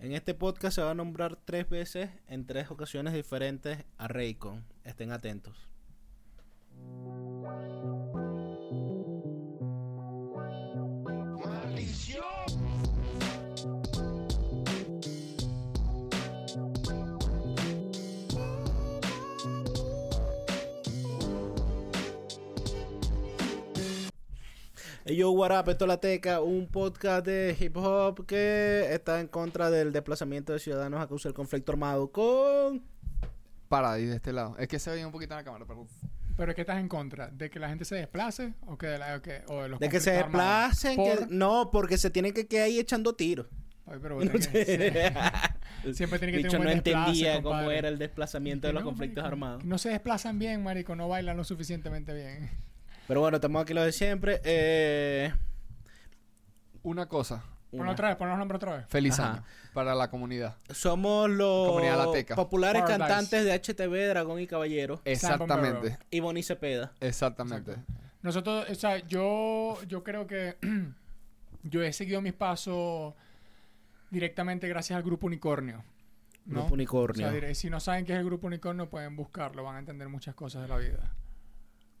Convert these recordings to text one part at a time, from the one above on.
En este podcast se va a nombrar tres veces en tres ocasiones diferentes a Raycon. Estén atentos. Yo, what up, esto es La Teca, un podcast de hip hop que está en contra del desplazamiento de ciudadanos a causa del conflicto armado con... Para ahí de este lado. Es que se veía un poquito en la cámara, perdón. ¿Pero qué estás en contra? ¿De que la gente se desplace o que de, la, o que- o de los De que se desplacen, Por- que... no, porque se tienen que quedar ahí echando tiros. Ay, pero No tiene que- sé. sí. Siempre tiene que Bicho, tener un no entendía cómo era el desplazamiento de los conflictos marico, armados. No se desplazan bien, marico. No bailan lo suficientemente bien. Pero bueno, estamos aquí lo de siempre. Eh... Una cosa. Ponlo otra vez, ponlo los nombres otra vez. Feliz Ajá. año para la comunidad. Somos los Comunidad Lateca. populares Paradise. cantantes de HTV, Dragón y Caballero. Exactamente. Y Bonnie Cepeda. Exactamente. Nosotros, o sea, yo, yo creo que yo he seguido mis pasos directamente gracias al Grupo Unicornio. ¿no? Grupo Unicornio. O sea, diré, si no saben qué es el Grupo Unicornio, pueden buscarlo. Van a entender muchas cosas de la vida.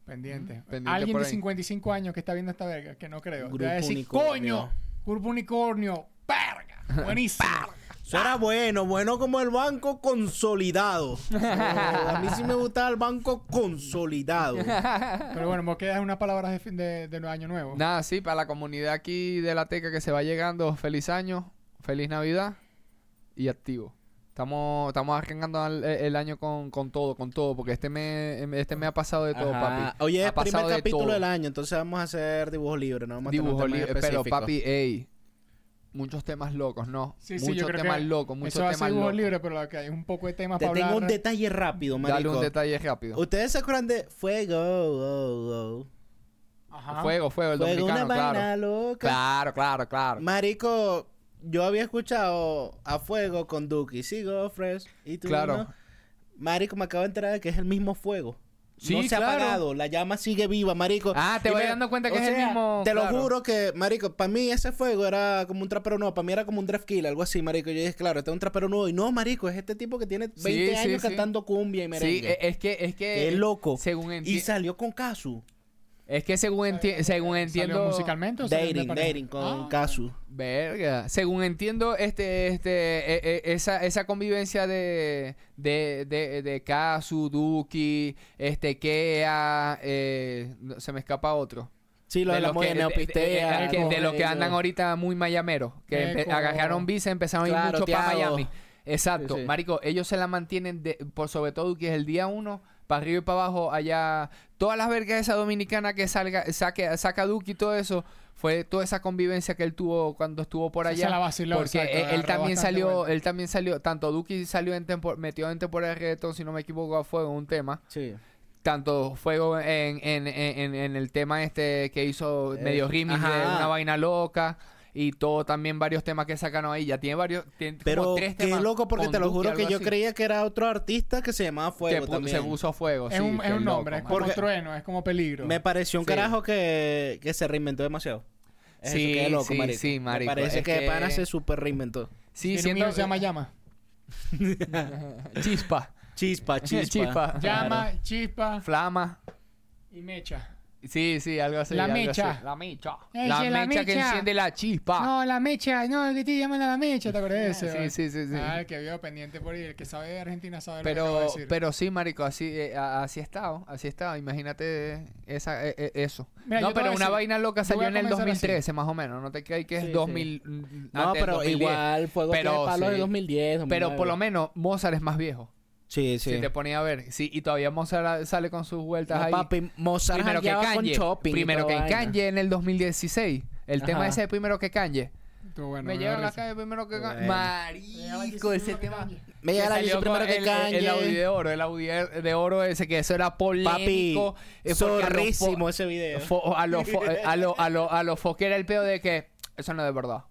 Pendiente. pendiente Alguien de ahí. 55 años que está viendo esta verga, que no creo. Grupo te va a decir, Unicornio. coño, Grupo Unicornio, verga, buenísimo. Eso era bueno, bueno como el banco consolidado. Oh, a mí sí me gustaba el banco consolidado. Pero bueno, me quedan unas palabras de, fin de, de año nuevo. Nada, sí, para la comunidad aquí de la Teca que se va llegando, feliz año, feliz Navidad y activo. Estamos, estamos arrancando el, el año con, con todo, con todo, porque este mes, este me ha pasado de todo, Ajá. papi. Oye, es ha el primer de capítulo todo. del año, entonces vamos a hacer dibujo libre, no vamos a tener Dibujo temas libre, pero papi, ey, muchos temas locos, ¿no? Sí, sí, muchos yo creo temas que locos, muchos Eso temas locos. libre, pero hay un poco de temas Te para tengo hablar. un detalle rápido, marico. Dale un detalle rápido. ¿Ustedes se acuerdan de Fuego? oh, oh? Ajá. Fuego, fuego, el Fuego, una dominicano, vaina claro. loca. Claro, claro, claro. Marico, yo había escuchado a Fuego con Duki, sigo Fresh y tú Claro. no. Marico, me acabo de enterar de que es el mismo fuego. Sí, no se ha apagado, la llama sigue viva, marico. Ah, te Y me- dando cuenta que o es el sea, mismo, Te claro. lo juro que, marico, para mí ese fuego era como un trapero nuevo, para mí era como un draft kill, algo así, marico. Yo dije, claro, este es un trapero nuevo. Y no, marico, es este tipo que tiene 20 Sí, sí, años sí. cantando cumbia y Sí, merengue. e- es que, es que. Qué loco. Según y entiendo. salió con Casu. Es que según, enti- según ¿Salió entiendo. musicalmente o Dating, dating con Ah. Casu. Verga. Según entiendo, este, este, e- e- esa, esa convivencia de, de, de, de Kazu, Duki, este, Kea, eh, se me escapa otro. Sí, lo de, la lo moda que, de- de- neopistea. de- que- de lo que andan ahorita muy mayameros. Que agarraron visa, empezaron a ir mucho para. Miami. Exacto. Sí, sí. Marico, ellos se la mantienen, de, por sobre todo que es el día uno, para arriba y para abajo, allá. Todas las vergas de esa dominicana que salga, saque, saca Duki y todo eso, fue toda esa convivencia que él tuvo cuando estuvo por allá. se la vaciló, porque exacto, él, también salió, él también salió, tanto Duki salió en tempor, metió en temporada de reggaetón, si no me equivoco, a fuego un tema. Sí. Tanto fuego en, en, en, en el tema este que hizo Eh, medio remix de ajá. una vaina loca. Y todo también varios temas que sacaron ahí. Ya tiene varios. Tiene Pero como tres qué temas loco, porque te lo juro que yo así. creía que era otro artista que se llamaba Fuego que también. se puso fuego. Es sí, un, es un loco, nombre, es como Porque- trueno, es como peligro. Me pareció un Sí. carajo que, que se reinventó demasiado. Es Sí, eso que es loco, sí, marico. sí, marico. Me parece Es que, que- Pana se super reinventó. Sí, un siendo se llama Llama. Chispa. Chispa, chispa. Chispa. Llama, chispa Flama. y mecha. Sí, sí, algo así. La algo mecha. así. La mecha. Ese, La la mecha que enciende la chispa. No, la mecha, no, que te llaman a la mecha, ¿te acuerdas de ese? Sí, sí, sí, sí. Ah, el que vio pendiente por ahí, el que sabe de Argentina sabe lo que Pero, decir. pero sí, marico, así, eh, así ha estado, así ha estado. Imagínate esa, eh, eh, eso. Mira, no, pero una decir, vaina loca salió en el comenzar así. 2013, más o menos. No te creas que Sí, es sí. 2000. mm, No, pero 2010. igual Fuego Pero tiene palos de sí. 2010. Pero 2009. por lo menos Mozart es más viejo. Sí, sí. Si te ponía a ver. Sí, y todavía Mozart sale con sus vueltas No, ahí. papi, Mozart primero que con Kanye. Primero que vaina. Kanye en el 2016. El tema ese de primero que Kanye. Bueno, me me llega a la calle primero que Kanye. Marico, ese tema. Me llega la lista primero que el, Kanye. El, Audi de oro, el Audi de oro ese que eso era polémico. Papi, eh, los zorrísimo ese video. fo- a los fo- eh, a lo, a lo, a los Foque era el peor de que eso no es de verdad.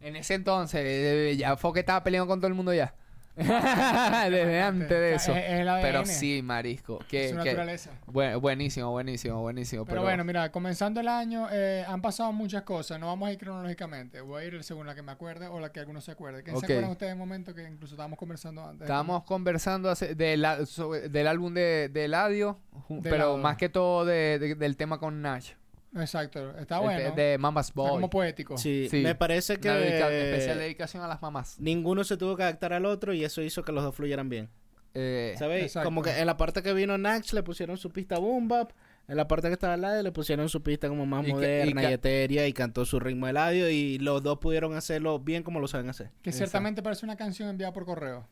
En ese entonces, eh, ya Foque estaba peleando con todo el mundo ya. Desde antes de O eso. sea, es- es el ADN. Pero sí, marisco. Que, Es su que- naturaleza. buen- buenísimo, buenísimo, buenísimo. Pero, bueno, mira, comenzando el año, eh, han pasado muchas cosas. No vamos a ir cronológicamente. Voy a ir según la que me acuerde o la que algunos se acuerde. ¿Qué Ok. se acuerdan ustedes de un momento que incluso estábamos conversando antes? Estábamos conversando hace- del sobre- del álbum de, de Eladio, De pero más que todo de- de- del tema con Nash. Exacto, está bueno. De, de Mama's Está Boy. como poético. Sí, Sí. me parece que Una dedica- especial dedicación a las mamás. ninguno se tuvo que adaptar al otro y eso hizo que los dos fluyeran bien. Eh, ¿Sabéis? exacto. Como que en la parte que vino Nax le pusieron su pista boom bap, en la parte que estaba Eladio le pusieron su pista como más Y que- y moderna y, ca- etérea y cantó su ritmo Eladio y los dos pudieron hacerlo bien como lo saben hacer. Que ciertamente parece una canción enviada por correo.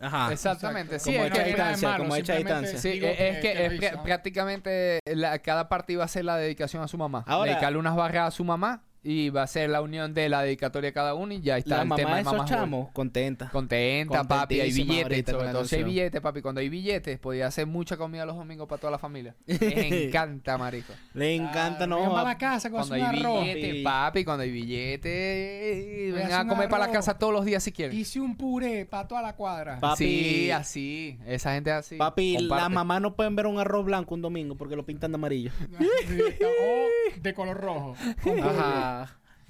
Ajá. Exactamente, Exacto. sí, Como hecha que- a distancia, como hecha distancia. Sí, es, es que, es pr- prácticamente la- cada parte iba a ser la dedicación a su mamá. Ahora- Dedicarle unas barras a su mamá y va a ser la unión de la dedicatoria a cada uno y ya está La el mamá tema de de esos Boy. chamos, contenta. Contenta, papi, hay billetes. Sobre la todo si hay billetes, papi. Cuando hay billetes, podía hacer mucha comida los domingos para toda la familia. Les encanta, marico. Le encanta, Ah, ¿no? vengan para la casa con Cuando hay arroz. billetes, papi, cuando hay billetes, vengan a comer para la casa todos los días si quieren. Hice un puré para toda la cuadra. Pa- Papi- Sí, así. Esa gente es así. Papi, Comparte. las mamás no pueden ver un arroz blanco un domingo porque lo pintan de amarillo. O de color rojo. Ajá.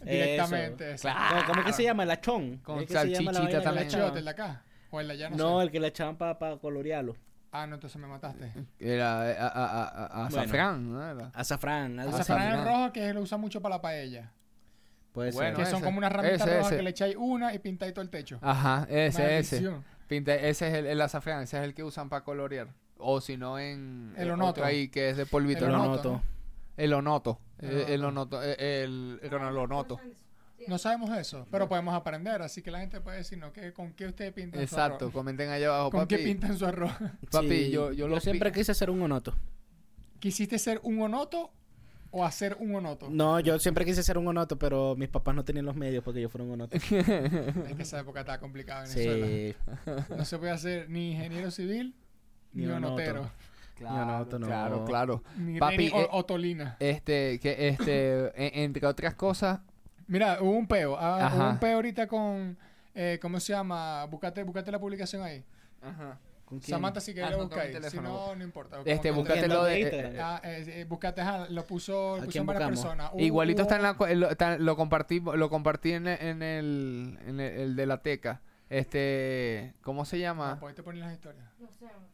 Directamente. Eso. ¿Cómo, que se llama? El achón. Con ¿Es que se llama la salchichita también. ¿El de acá? ¿O el de allá? No, No, sé. el que le echaban para colorearlo. Ah, no, entonces me mataste. Era eh, a, a, a, a- a Bueno. azafrán, ¿no? Era. Azafrán. azafrán rojo que lo usa mucho para la paella. Puede Bueno, Que son ese, como unas ramitas ese, rojas ese. que le echáis una y pintáis todo el techo. Ajá, ese. Pinta, ese es el, el azafrán, ese es el que usan para colorear. O si no en... El en onoto. otro ahí que es de polvito. El. El onoto. onoto. eh, El, el, el onoto. No sabemos eso, pero podemos aprender. Así que la gente puede decirnos que, con qué ustedes pintan su Exacto, arroz. comenten allá abajo, ¿Con papi. qué pintan su arroz? Papi, Sí, yo, yo, lo siempre quise ser un onoto. ¿Quisiste ser un onoto o hacer un onoto? No, yo siempre quise ser un onoto, pero mis papás no tenían los medios porque yo fuera un onoto. Es que esa época estaba complicada en Venezuela. sí. No se puede hacer ni ingeniero civil ni, Ni onoto. onotero. Claro, onoto, no. claro, claro. Ni Papi, Reni o- eh, Otolina. Este, que este, en- entre otras cosas, Mira, hubo un peo. ah, hubo Ajá. un peo ahorita con. Eh, ¿Cómo se llama? Búscate, búscate la publicación ahí. ¿Con quién? Samantha, si quieres Ah, lo no buscáis. Si no, no importa. Este, Como que- búscate lo de- ¿En eh? Ah, eh, búscate, ajá, lo puso, ¿A lo en varias personas. Hubo- igualito está en la, lo, está- lo compartí, lo compartí en, en el, en el, el de la teca. Este, ¿cómo se Ah, llama? pues ahí te ponen las historias.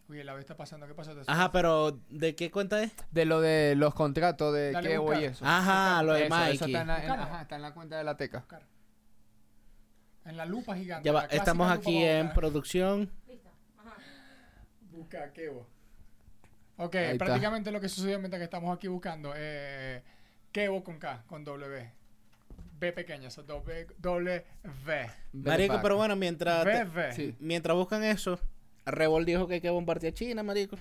Uy, la vez está pasando. ¿Qué pasó? ¿Te Ajá, pero ¿de qué cuenta es? De lo de los contratos de Dale, qué busca. voy eso. Ajá, lo de Eso, Mikey. eso está en la, en- Búscalo. ajá, está en la cuenta de la teca. En la lupa gigante. Ya va, estamos aquí en producción. Busca Kevo. Ok, Ahí está. prácticamente lo que sucedió mientras que estamos aquí buscando. Eh, Kevo con K, con W. B pequeña, eso, doble, doble V. Marico, pero bueno, mientras, V, te- V. Sí. mientras buscan eso, Revol dijo que hay que bombardear China, marico.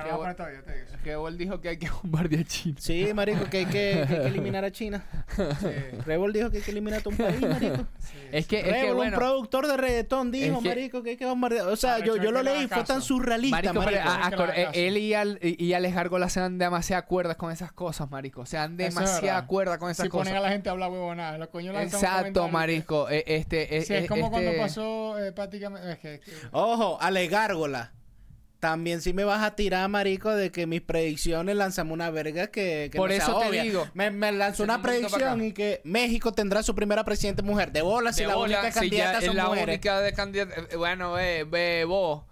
Para todavía, te digo. Que dijo que hay que bombardear China. Sí, marico, que hay que, que hay que eliminar a China. Sí, Revol dijo que hay que eliminar a todo un país, marico. sí, Es que, es que bueno. un productor de reggaetón, dijo, Es que- marico, que hay que bombardear. O sea, yo, yo lo leí, fue tan surrealista, Marico, ah, él y, Al- y y Alex Gárgola se dan demasiadas cuerdas con esas cosas, marico. Se dan verdad. cuerdas con esas Si ponen a cosas. la gente a hablar huevonada, los coños Exacto, marico. Eh, Este, eh, Sí, es eh, como cuando este- pasó eh, prácticamente. Es que, que- Ojo, Ale Gárgola. También si me vas a tirar, marico, de que mis predicciones lanzamos una verga que, que Por no sea eso te obvia. digo. Me, me lanzó una predicción y que México tendrá su primera presidente mujer. De bola, si de la bola, única si ya candidata es son la mujeres. única de candidata. eh, Bueno, ve, ve, vos.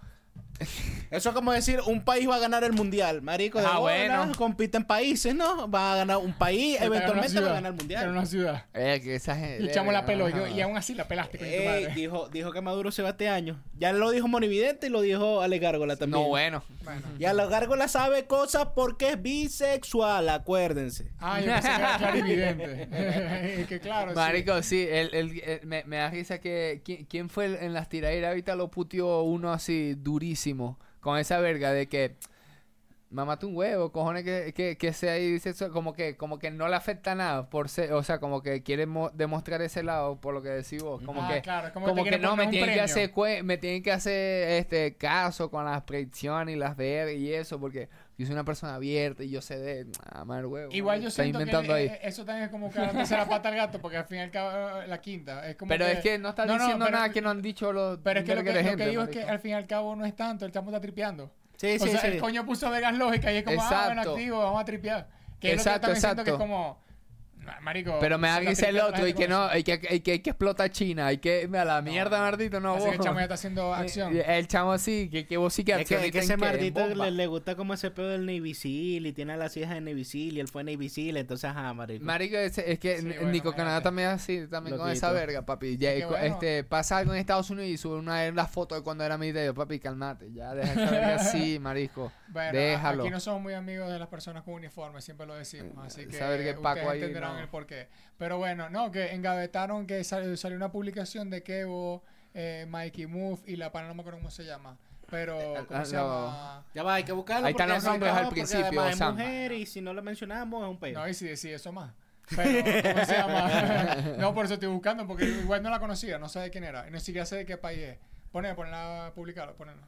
Eso es como decir, un país va a ganar el mundial, marico. De Ah, bola, bueno. compiten países, ¿no? Va a ganar un país, eventualmente va a ganar el mundial. Era una ciudad. Eh, que esa gente. Le echamos la pelo y, y aún así la pelaste, tu madre. dijo, dijo que Maduro se va este año. Ya lo dijo Monividente y lo dijo Ale Gárgola también. No, bueno. Bueno. Y Ale Gárgola sabe cosas porque es bisexual, acuérdense. Ah, yo pensé que era clarividente. que claro. Marico, sí, el, el- el- me, me da risa que. ¿quién, quién fue el- en las tiraderas? Ahorita lo puteó uno así durísimo. Con esa verga de que. Mamate un huevo, cojones que, que, que sea y dice eso, como que, como que no le afecta nada por ser, o sea, como que quiere mo- demostrar ese lado por lo que decís vos, como Ah, que, claro, como como, que que, no, me tienen que hacer me tienen que hacer este caso con las predicciones y las ver y eso, porque Yo soy una persona abierta y yo sé de. Ah, madre huevo. Igual yo está siento inventando que ahí. eh, eso también es como que antes la pata al gato, porque al final cabo la quinta. Es como Pero es que no está No, no, diciendo pero- nada que no han dicho los. Pero es que lo que, lo gente, que digo es que al fin y al cabo no es tanto, el chamo está tripeando. Sí, o sí, sea, sí. el coño puso Vegas Lógica y es como, ah, bueno, Exacto. activo, vamos a tripear. Que es lo Exacto, que yo también siento que es exacto. como, "Nah, marico. Pero me está risa el la otro y que no, eso". hay que, hay que, hay que explotar China, hay que. A la mierda, no. Mardito, no Así que el chamo ya está haciendo acción. Eh, El chamo sí, que, que vos sí que Es que, que ese bomba. le, le gusta como ese pedo del Navy Seal y tiene a las hijas de Navy Seal y él fue Navy Seal, entonces, ajá, marico. Marico, es, es que Sí, N- bueno, Nico Canadá también es así, también con esa verga, papi. Ya, bueno. este, pasa algo en Estados Unidos y sube una de las fotos de cuando era militar. Papi, calmate, ya deja esa verga así, marisco. Bueno, Déjalo. aquí no somos muy amigos de las personas con uniforme, siempre lo decimos. Así que Saber que Paco ahí no. el porqué. Pero bueno, no, que engavetaron que sal- salió una publicación de Kevo, eh, Mikey Move y la pana, no me acuerdo cómo se llama. Pero, ¿cómo ah, se no. llama? Ya va, hay que buscarlo. Ahí están los nombres al principio, es mujer y si no lo mencionamos es un pedo. No, y sí, sí, eso más. Pero, ¿cómo se llama? no, por eso estoy buscando, porque igual no la conocía, no sé de quién era. Y ni siquiera sé de qué país es. Ponela, ponela, publicarlo, ponela.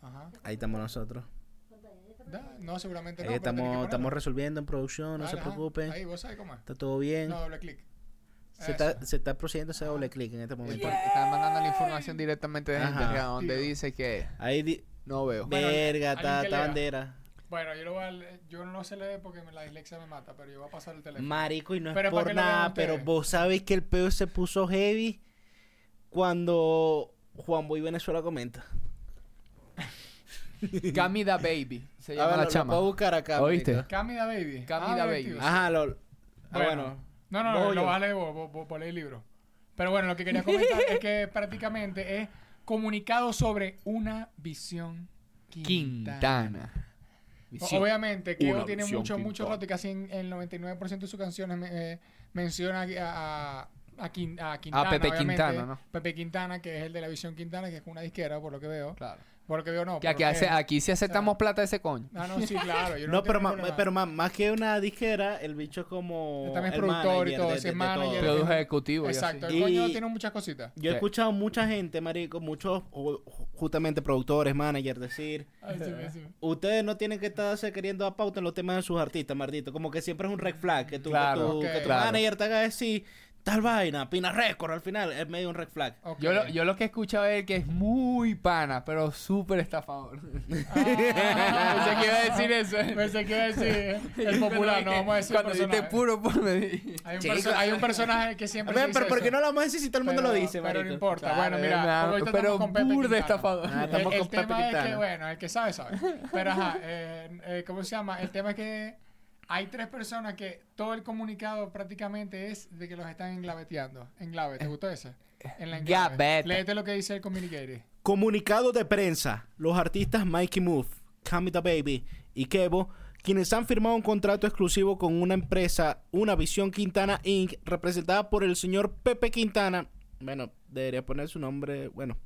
Ajá. Ahí estamos nosotros. Da- No, seguramente no. estamos, estamos resolviendo en producción, no se ajá. preocupen. Ahí, vos sabés cómo es. Está todo bien. No, doble clic. se, Eso. está, se está procediendo ese doble clic en este momento. Porque Están mandando la información directamente de Ajá. Instagram, donde Tío. dice que Ahí, di- no veo. Bueno, verga, está bandera. Bueno, yo, lo voy a le- yo no sé leer porque la dislexia me mata, pero yo voy a pasar el teléfono. Marico, y no es Pero para por nada, pero vos sabés que el peo se puso heavy cuando Juan Boy Venezuela comenta. Camida Baby. Se A llama ver, la lo, lo chama. puedo buscar acá. ¿Oíste? Camida Baby. Camida Ah, Baby. tío. Ajá, lo. ah, Bueno. bueno. No, no, no, Voy lo vas a leer vos, vos, vos- vos lees el libro. Pero bueno, lo que quería comentar es que prácticamente es comunicado sobre una visión quintana. Quintana. Visión. Obviamente, que tiene mucho, mucho quintana. roto y casi en el 99% de sus canciones me- eh, menciona a, a, a, Quin- a Quintana. Pepe. Quintana, ¿no? Pepe Quintana, que es el de la visión Quintana, que es una disquera, por lo que veo. Claro. Por lo que veo, no. Que aquí, porque- hace, aquí sí aceptamos plata de ese coño. Ah, no, sí, claro. Yo no, No, pero, problema. pero más, más que una disquera, el bicho es como. Él también es el productor y todo, de- de- de manager. ejecutivo. Exacto, el Y- coño tiene muchas cositas. Yo he Sí. escuchado mucha gente, marico, muchos ju- justamente productores, managers, decir, Ay, sí, ustedes no tienen que estarse queriendo dar pauta en los temas de sus artistas, maldito. Como que siempre es un red flag que tu, Claro, que tu, ok. que tu Claro. manager te haga decir tal vaina, pina récord al final, es medio un red flag. Yo lo, yo lo que he escuchado es que es muy pana, pero súper estafador. Ah, Pensé que iba a decir eso. eh. Pensé que iba a decir el popular, no vamos a decir Cuando dijiste personaje. puro por medir. Hay un, Chico. perso- hay un personaje que siempre pero dice ¿por qué eso. no lo vamos a decir si todo el mundo Pero- lo dice, Pero no importa. Claro, bueno, mira, nada, porque ahorita pero con Pepe Quintana. estafador. Ah, El, estamos el con Pepe tema es que, bueno, el que sabe, sabe. Pero ajá, eh, eh, ¿cómo se llama? El tema es que hay tres personas que todo el comunicado prácticamente es de que los están englaveteando. Englave, ¿te gustó ese? En la englave. Léete lo que dice el communicator. Comunicado de prensa. Los artistas Mikey Move, Camita Baby y Kevo, quienes han firmado un contrato exclusivo con una empresa, Una Visión Quintana Inc., representada por el señor Pepe Quintana. Bueno, debería poner su nombre. Bueno,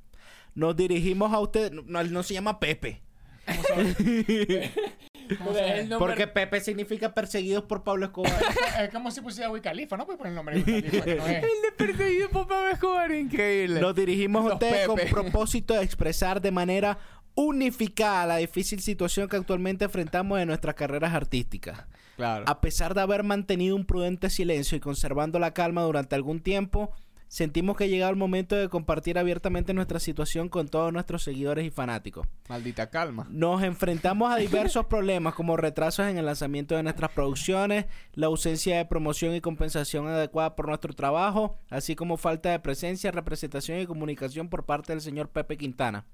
nos dirigimos a usted. No, no se llama Pepe. Porque Pepe significa perseguidos por Pablo Escobar. Es como si pusiera Wiz Khalifa, ¿no? Puedes poner el nombre de no es. El de perseguido por Pablo Escobar, increíble. Nos dirigimos a Los usted con propósito de expresar de manera unificada la difícil situación que actualmente enfrentamos en nuestras carreras artísticas. Claro. A pesar de haber mantenido un prudente silencio y conservando la calma durante algún tiempo, sentimos que ha llegado el momento de compartir abiertamente nuestra situación con todos nuestros seguidores y fanáticos. Maldita calma. Nos enfrentamos a diversos problemas como retrasos en el lanzamiento de nuestras producciones, la ausencia de promoción y compensación adecuada por nuestro trabajo, así como falta de presencia, representación y comunicación por parte del señor Pepe Quintana.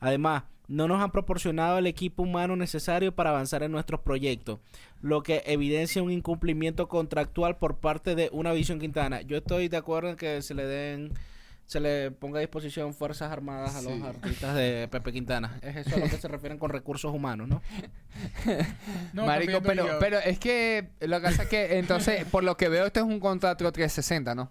Además, no nos han proporcionado el equipo humano necesario para avanzar en nuestros proyectos, lo que evidencia un incumplimiento contractual por parte de Una Visión Quintana. Yo estoy de acuerdo en que se le den se le ponga a disposición fuerzas armadas a los Sí. artistas de Pepe Quintana. Es eso a lo que se refieren con recursos humanos, ¿no? No, Marico, pero, pero es que lo que pasa es que entonces, por lo que veo, esto es un contrato 360, ¿no?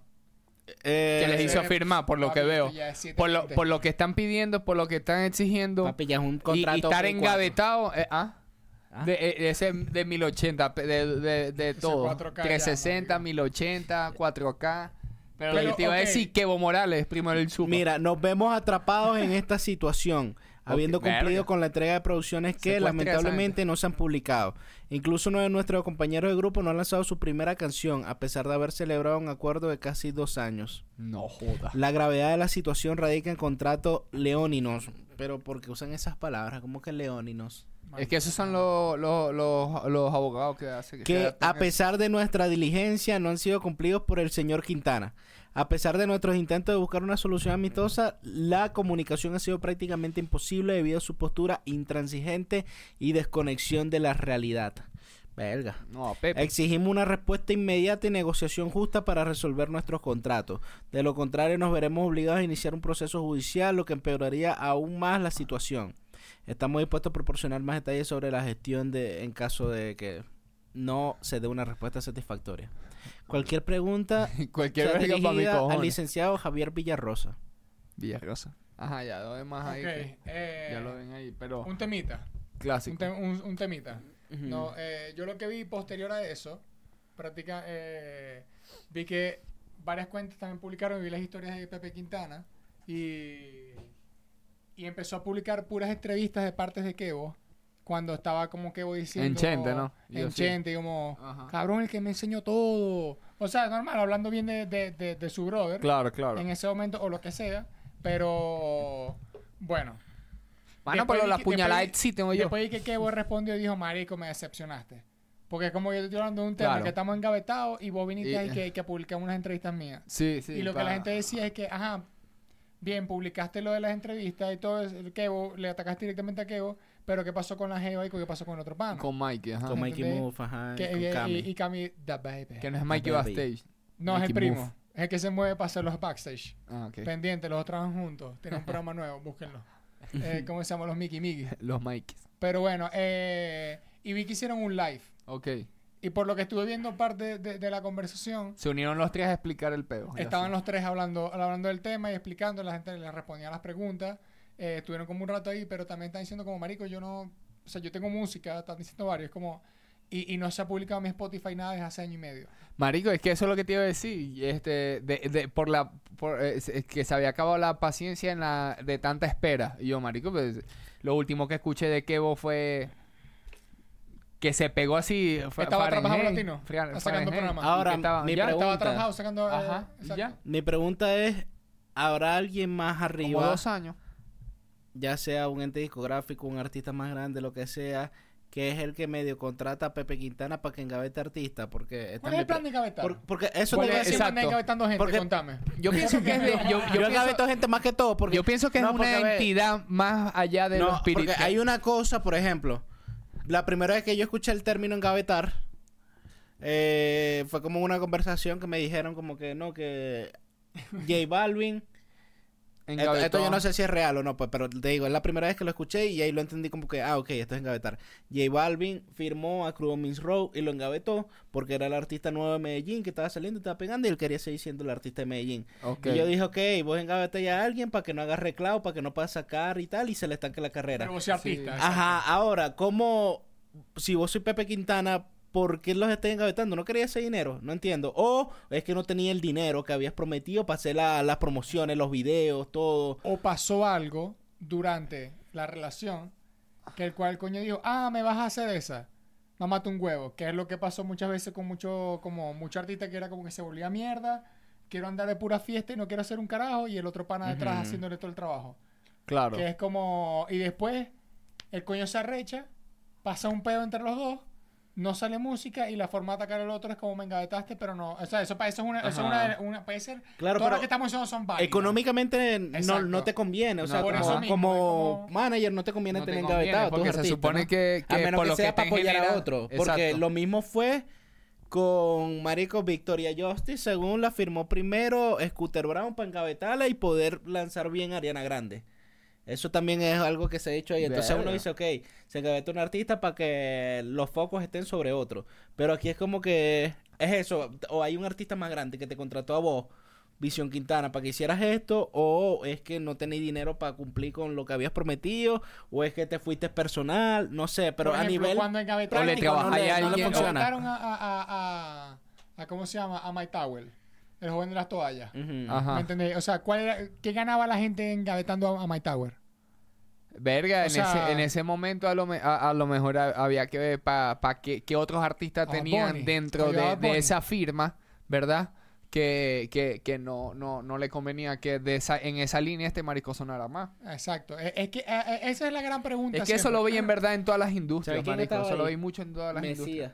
Que les Eh, hizo eh, firmar, por lo que papi, veo. ya es siete Por lo, por lo que están pidiendo, por lo que están exigiendo. Papi, ya es un y, contrato. y estar Play engavetado. eh, ¿ah? ¿Ah? De, eh, ese de 1080, pe- de, de, de todo. 4K ya, 360, marico. 1080, 4K. Pero, Pero, que te iba ok. a decir, que Evo Morales, primo del super. Mira, nos vemos atrapados en esta situación. Habiendo cumplido verga. con la entrega de producciones que lamentablemente no se han publicado. Incluso uno de nuestros compañeros de grupo no ha lanzado su primera canción, a pesar de haber celebrado un acuerdo de casi dos años. No joda. La gravedad de la situación radica en contrato leóninos. Pero ¿por qué usan esas palabras? ¿Cómo que leóninos? Es que esos son los, los, los, los abogados que hacen que hacen a pesar de nuestra diligencia no han sido cumplidos por el señor Quintana. A pesar de nuestros intentos de buscar una solución amistosa, la comunicación ha sido prácticamente imposible debido a su postura intransigente y desconexión de la realidad. Belga. No, Pepe. Exigimos una respuesta inmediata y negociación justa para resolver nuestros contratos. De lo contrario, nos veremos obligados a iniciar un proceso judicial, lo que empeoraría aún más la situación. Estamos dispuestos a proporcionar más detalles sobre la gestión de en caso de que no se dé una respuesta satisfactoria. Cualquier pregunta Cualquier sea verga para mi dirigida al licenciado Javier Villarrosa. Villarrosa. Ajá, ya lo demás ahí. Eh, Ya lo ven ahí, pero un temita. clásico. Un, te- un- un temita. No, eh, yo lo que vi posterior a eso, práctica, eh, vi que varias cuentas también publicaron y vi las historias de Pepe Quintana y, y empezó a publicar puras entrevistas de partes de Kevo cuando estaba como Kevo diciendo En Chente, ¿no? Yo en sí. Como Ajá. cabrón el que me enseñó todo o sea normal hablando bien de, de- de- de su brother Claro, claro. en ese momento o lo que sea pero bueno Después pero la que- puñalada sí tengo yo. Después de que Kevo respondió y dijo, marico, me decepcionaste. Porque es como yo te estoy hablando de un tema Claro. que estamos engavetados y vos viniste Y- ahí que, que publicamos unas entrevistas mías. Sí, sí. y lo que la gente decía es que, ajá, bien, publicaste lo de las entrevistas y todo eso, Kevo, le atacaste directamente a Kevo, pero ¿qué pasó con la Jeva y qué pasó con el otro pana? Con Mikey, ajá. Con Mikey. Move, ajá, Que- con y, Cami. y, y Cami, the baby. Que no es Mikey. Backstage. no, es el primo. Move. Es el que se mueve para hacer los backstage. Ah, ok. Pendiente, los dos trabajan juntos. Tienen un programa nuevo, búsquenlo. Eh, ¿Cómo se llaman los Mickey Mickey? Los Mikeys. Pero bueno, eh, y vi que hicieron un live. Ok. Y por lo que estuve viendo parte de, de la conversación, Se unieron los tres a explicar el. Ya estaban sé. los tres hablando, hablando del tema y explicando, la gente les respondía a las preguntas. Eh, estuvieron como un rato ahí, pero también están diciendo como, marico, yo no... O sea, yo tengo música, están diciendo varios, como... Y, y no se ha publicado en mi Spotify nada desde hace año y medio. Marico, es que eso es lo que te iba a decir. Este, de, de- por la, por, eh, que se había acabado la paciencia en la, de tanta espera. Y yo, marico, pues, lo último que escuché de Kevo fue que se pegó así. fue Estaba trabajando latino, Fra- sacando Fahrenheit, programa. y Ahora, que estaba- mi ya, pregunta- Estaba trabajando sacando... eh, Ajá, ya. Mi pregunta es, ¿habrá alguien más Como arriba, dos años. Ya sea un ente discográfico, un artista más grande, lo que sea, que es el que medio contrata a Pepe Quintana para que engavete artista? Porque ¿Cuál es el plan de engavetar? por- porque eso ¿Cuál te es? exacto. engavetando gente, Porque- contame. Yo pienso que es de. Yo, yo Yo, pienso, engaveto gente más que todo porque yo pienso que No, es una entidad más allá de no, lo espiritual. porque hay una cosa, por ejemplo, la primera vez que yo escuché el término engavetar eh, fue como una conversación que me dijeron como que no que J Balvin Esto, esto yo no sé si es real o no, pues, pero te digo, es la primera vez que lo escuché y ahí lo entendí como que, ah, ok, esto es engavetar. J Balvin firmó a Crudo Means Road y lo engavetó porque era el artista nuevo de Medellín que estaba saliendo y estaba pegando y él quería seguir siendo el artista de Medellín. Y yo dije, ok, vos engaveté ya a alguien para que no haga reclamo, para que no pueda sacar y tal y se le estanque la carrera. Pero vos sos artista. Ajá, ahora, ¿cómo, si vos soy Pepe Quintana, por qué los estoy engavetando? ¿No quería ese dinero? No entiendo. O es que no tenía el dinero que habías prometido para hacer la- las promociones, los videos, todo. o pasó algo durante la relación que el cual el coño dijo, ah, me vas a hacer esa. Mamate un huevo, que es lo que pasó muchas veces con mucho, como mucho artista que era como que se volvía mierda, quiero andar de pura fiesta y no quiero hacer un carajo, y el otro pana detrás Ujú. haciéndole todo el trabajo. Claro. Que es como, y después el coño se arrecha, pasa un pedo entre los dos, no sale música y la forma de atacar al otro es como me engavetaste, pero no, o sea, eso, eso es una, eso es una, una- puede ser, Claro, todas pero las que estamos diciendo son válidas. Económicamente no, no te conviene. O No, sea, por como, eso mismo, como es como- manager no te conviene No te tener conviene, engavetado. porque se supone ¿no? que, A que menos por que lo sea que para te apoyar genera- a otro. Porque Exacto. lo mismo fue con Marico Victoria Justice, según la firmó primero Scooter Brown para engavetarla y poder lanzar bien a Ariana Grande. Eso también es algo que se ha hecho ahí. Entonces uno dice, ok, se engaveta un artista para que los focos estén sobre otro. Pero aquí es como que es eso. O hay un artista más grande que te contrató a vos, Visión Quintana, para que hicieras esto. O es que no tenéis dinero para cumplir con lo que habías prometido. O es que te fuiste personal. No sé, pero Por a nivel cuando engavetaron, O le no le, a no le alguien- funciona. engavetaron a, a, a, a- a- ¿cómo se llama? A Mike Tower, el joven de las toallas. Ajá. ¿Me entendés? O sea, ¿cuál era, ¿qué ganaba la gente engavetando a, a Mike Tower? Verga, en, sea- ese, en ese momento a lo, me- a, a lo mejor ha- había que ver para pa qué, qué otros artistas tenían dentro de, de esa firma, ¿verdad? Que, que, que no, no, no le convenía que de esa, en esa línea este marico sonara más. Exacto. Es, es que eh, eh, esa es la gran pregunta. Es que eso lo veis en verdad en todas las industrias, ¿Sabe quién marico. Eso lo veis mucho en todas las industrias.